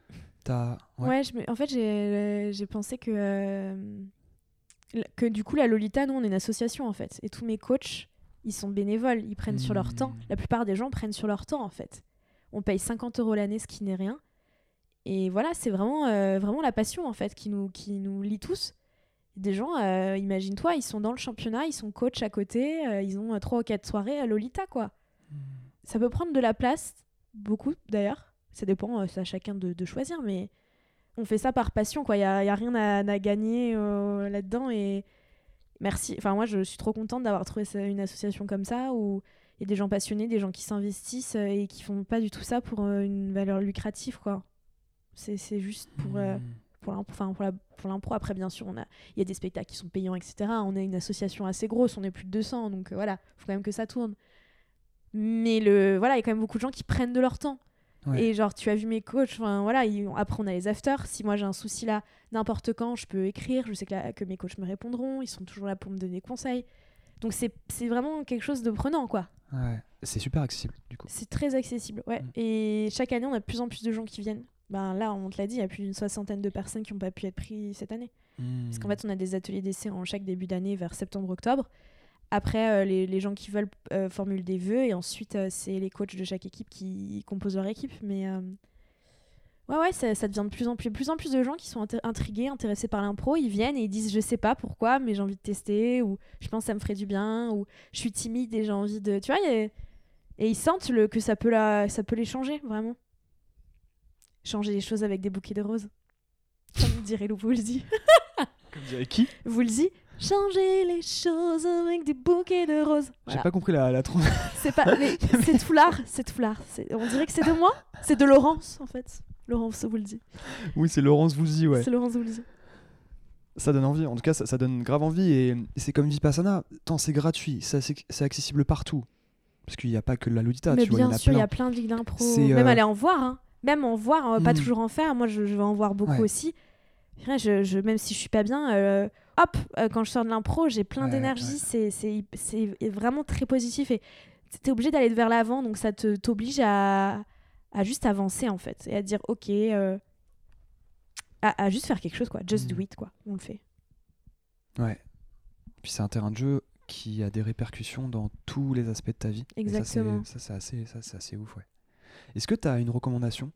ouais. je me- en fait j'ai euh, j'ai pensé que euh, que du coup la Lolita, nous on est une association en fait, et tous mes coachs ils sont bénévoles, ils prennent sur leur temps. Hmm. La plupart des gens prennent sur leur temps en fait. On paye 50 euros l'année, ce qui n'est rien. Et voilà, c'est vraiment, euh, vraiment la passion en fait qui nous, qui nous lie tous. Des gens, euh, imagine-toi, ils sont dans le championnat, ils sont coach à côté, euh, ils ont euh, trois ou quatre soirées à Lolita quoi. Hmm. Ça peut prendre de la place, beaucoup d'ailleurs. Ça dépend, c'est à chacun de, de choisir, mais on fait ça par passion quoi. Il y a, y a rien à, à gagner là-dedans et merci. Enfin moi, je suis trop contente d'avoir trouvé une association comme ça où il y a des gens passionnés, des gens qui s'investissent et qui font pas du tout ça pour une valeur lucrative quoi. C'est juste pour euh, Hmm. Pour l'impro. Enfin, pour la- pour après, bien sûr, on a, il y a des spectacles qui sont payants, etc. On est une association assez grosse, on est plus de 200, donc euh, voilà, faut quand même que ça tourne. Mais le, voilà, il y a quand même beaucoup de gens qui prennent de leur temps. Ouais. Et genre, tu as vu mes coachs, enfin voilà, ils- après on a les afters. Si moi j'ai un souci là, n'importe quand, je peux écrire. Je sais que, que mes coachs me répondront, ils sont toujours là pour me donner conseils. Donc c'est c'est vraiment quelque chose de prenant, quoi. Ouais. C'est super accessible, du coup. C'est très accessible, ouais. Mm. Et chaque année, on a de plus en plus de gens qui viennent. Ben là, on te l'a dit, il y a plus d'une soixantaine de personnes qui n'ont pas pu être prises cette année. Parce qu'en fait, on a des ateliers d'essai en chaque début d'année vers septembre-octobre. Après, euh, les, les gens qui veulent euh, formulent des vœux et ensuite, euh, c'est les coachs de chaque équipe qui composent leur équipe. Mais ouais, ouais, ça, ça devient de plus en plus, plus en plus de gens qui sont intrigués, intéressés par l'impro. Ils viennent et ils disent Je sais pas pourquoi, mais j'ai envie de tester, ou je pense que ça me ferait du bien, ou je suis timide et j'ai envie de. Tu vois, et, et ils sentent le, que ça peut, la, ça peut les changer, vraiment. Changer les choses avec des bouquets de roses. Comme dirait Lou Woolsey. Comme dirait qui? Woolsey, changer les choses avec des bouquets de roses. J'ai pas compris la, la tronche. C'est pas, mais c'est tout l'art, c'est. C'est- On dirait que c'est de moi, c'est de Laurence en fait. Laurence Woolsey. oui, c'est Laurence Voulzy, ouais. C'est Laurence Woolsey. Ça donne envie. En tout cas, ça, ça donne grave envie. Et, c'est comme Vipassana. Tant c'est gratuit, ça, c'est accessible partout. Parce qu'il n'y a pas que la Ludita, mais tu vois, il y en bien a sûr, il y a plein de ligues d'impro. Même euh, aller en voir, hein. Même en voir, hein, pas Mm. toujours en faire. Moi, je, je vais en voir beaucoup Ouais. aussi. Vrai, Je, je- même si je suis pas bien, euh, hop, euh, quand je sors de l'impro, j'ai plein Ouais, d'énergie. ouais. C'est- vraiment très positif. Et t'es obligé d'aller vers l'avant, donc ça t'oblige à, à juste avancer en fait. Et à dire, ok, euh, à, à juste faire quelque chose, quoi. Just Mm. do it, quoi. On le fait. Ouais. Puis c'est un terrain de jeu qui a des répercussions dans tous les aspects de ta vie. Et Exactement. Ça, c'est assez, ça, c'est assez ouf, ouais. Est-ce que tu as une recommandation,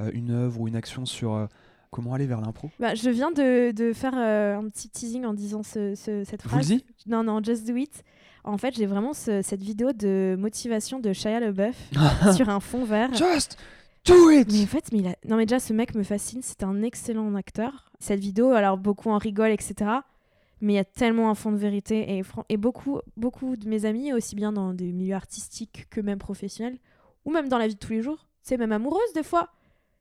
euh, une œuvre ou une action sur euh, comment aller vers l'impro? Bah, je viens de, de faire euh, un petit teasing en disant ce- ce- cette phrase. Vous Non, non, Just Do It. En fait, j'ai vraiment ce- cette vidéo de motivation de Shia LaBeouf sur un fond vert. Just do it Mais en fait, mais il a- non, mais déjà, ce mec me fascine. C'est un excellent acteur. Cette vidéo, alors beaucoup en rigolent, etc. mais il y a tellement un fond de vérité. Et, et beaucoup, beaucoup de mes amis, aussi bien dans des milieux artistiques que même professionnels, ou même dans la vie de tous les jours, tu sais, même amoureuse des fois,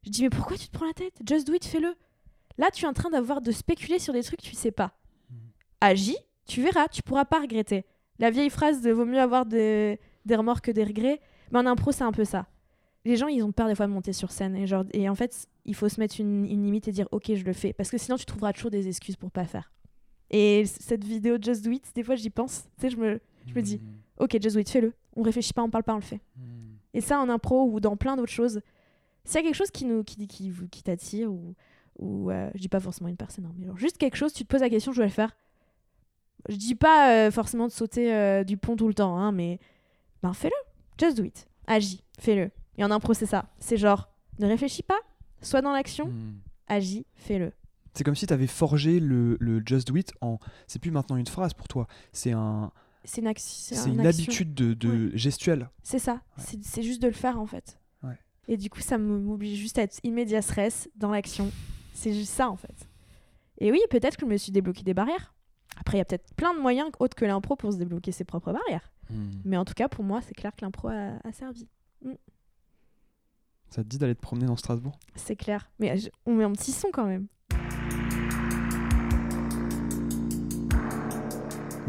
je dis, mais pourquoi tu te prends la tête? Just do it, fais-le. Là, tu es en train d'avoir de spéculer sur des trucs que tu sais pas. Agis, tu verras, tu pourras pas regretter. La vieille phrase de vaut mieux avoir des, des remords que des regrets, mais en impro, c'est un peu ça. Les gens, ils ont peur des fois de monter sur scène. Et, genre, et en fait, il faut se mettre une, une limite et dire, ok, je le fais. Parce que sinon, tu trouveras toujours des excuses pour pas faire. Et cette vidéo Just Do It, des fois, j'y pense. Tu sais, je me, je me dis, ok, Just Do It, fais-le. On réfléchit pas, on parle pas, on le fait. Et ça, en impro ou dans plein d'autres choses, s'il y a quelque chose qui, nous, qui, qui, vous- qui t'attire, ou, ou euh, je dis pas forcément une personne, hein, mais genre juste quelque chose, tu te poses la question, je vais le faire. Je dis pas euh, forcément de sauter euh, du pont tout le temps, hein, mais ben fais-le. Just do it. Agis, fais-le. Et en impro, c'est ça. C'est genre, ne réfléchis pas, sois dans l'action, Hmm. agis, fais-le. C'est comme si tu avais forgé le, le Just Do It en. C'est plus maintenant une phrase pour toi, c'est un, C'est une, un habitude de, de gestuelle. C'est ça. Ouais. C'est- juste de le faire en fait. Ouais. Et du coup, ça m'oblige juste à être immédiat stress dans l'action. C'est juste ça en fait. Et oui, peut-être que je me suis débloqué des barrières. Après, il y a peut-être plein de moyens autres que l'impro pour se débloquer ses propres barrières. Mais en tout cas, pour moi, c'est clair que l'impro a, a servi. Ça te dit d'aller te promener dans Strasbourg? C'est clair. Mais je- on met un petit son quand même.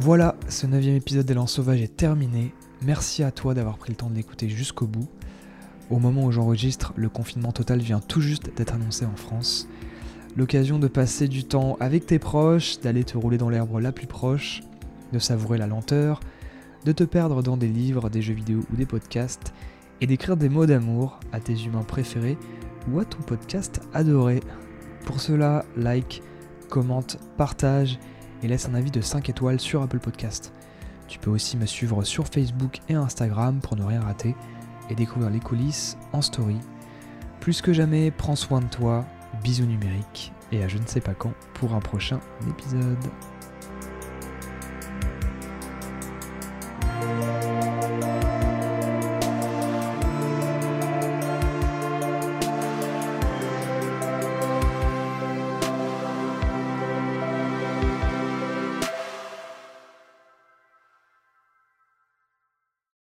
Voilà, ce neuvième épisode d'Élan Sauvage est terminé. Merci à toi d'avoir pris le temps de l'écouter jusqu'au bout. Au moment où j'enregistre, le confinement total vient tout juste d'être annoncé en France. L'occasion de passer du temps avec tes proches, d'aller te rouler dans l'herbe la plus proche, de savourer la lenteur, de te perdre dans des livres, des jeux vidéo ou des podcasts, et d'écrire des mots d'amour à tes humains préférés ou à ton podcast adoré. Pour cela, like, commente, partage et laisse un avis de 5 étoiles sur Apple Podcast. Tu peux aussi me suivre sur Facebook et Instagram pour ne rien rater et découvrir les coulisses en story. Plus que jamais, prends soin de toi, bisous numériques et à je ne sais pas quand pour un prochain épisode.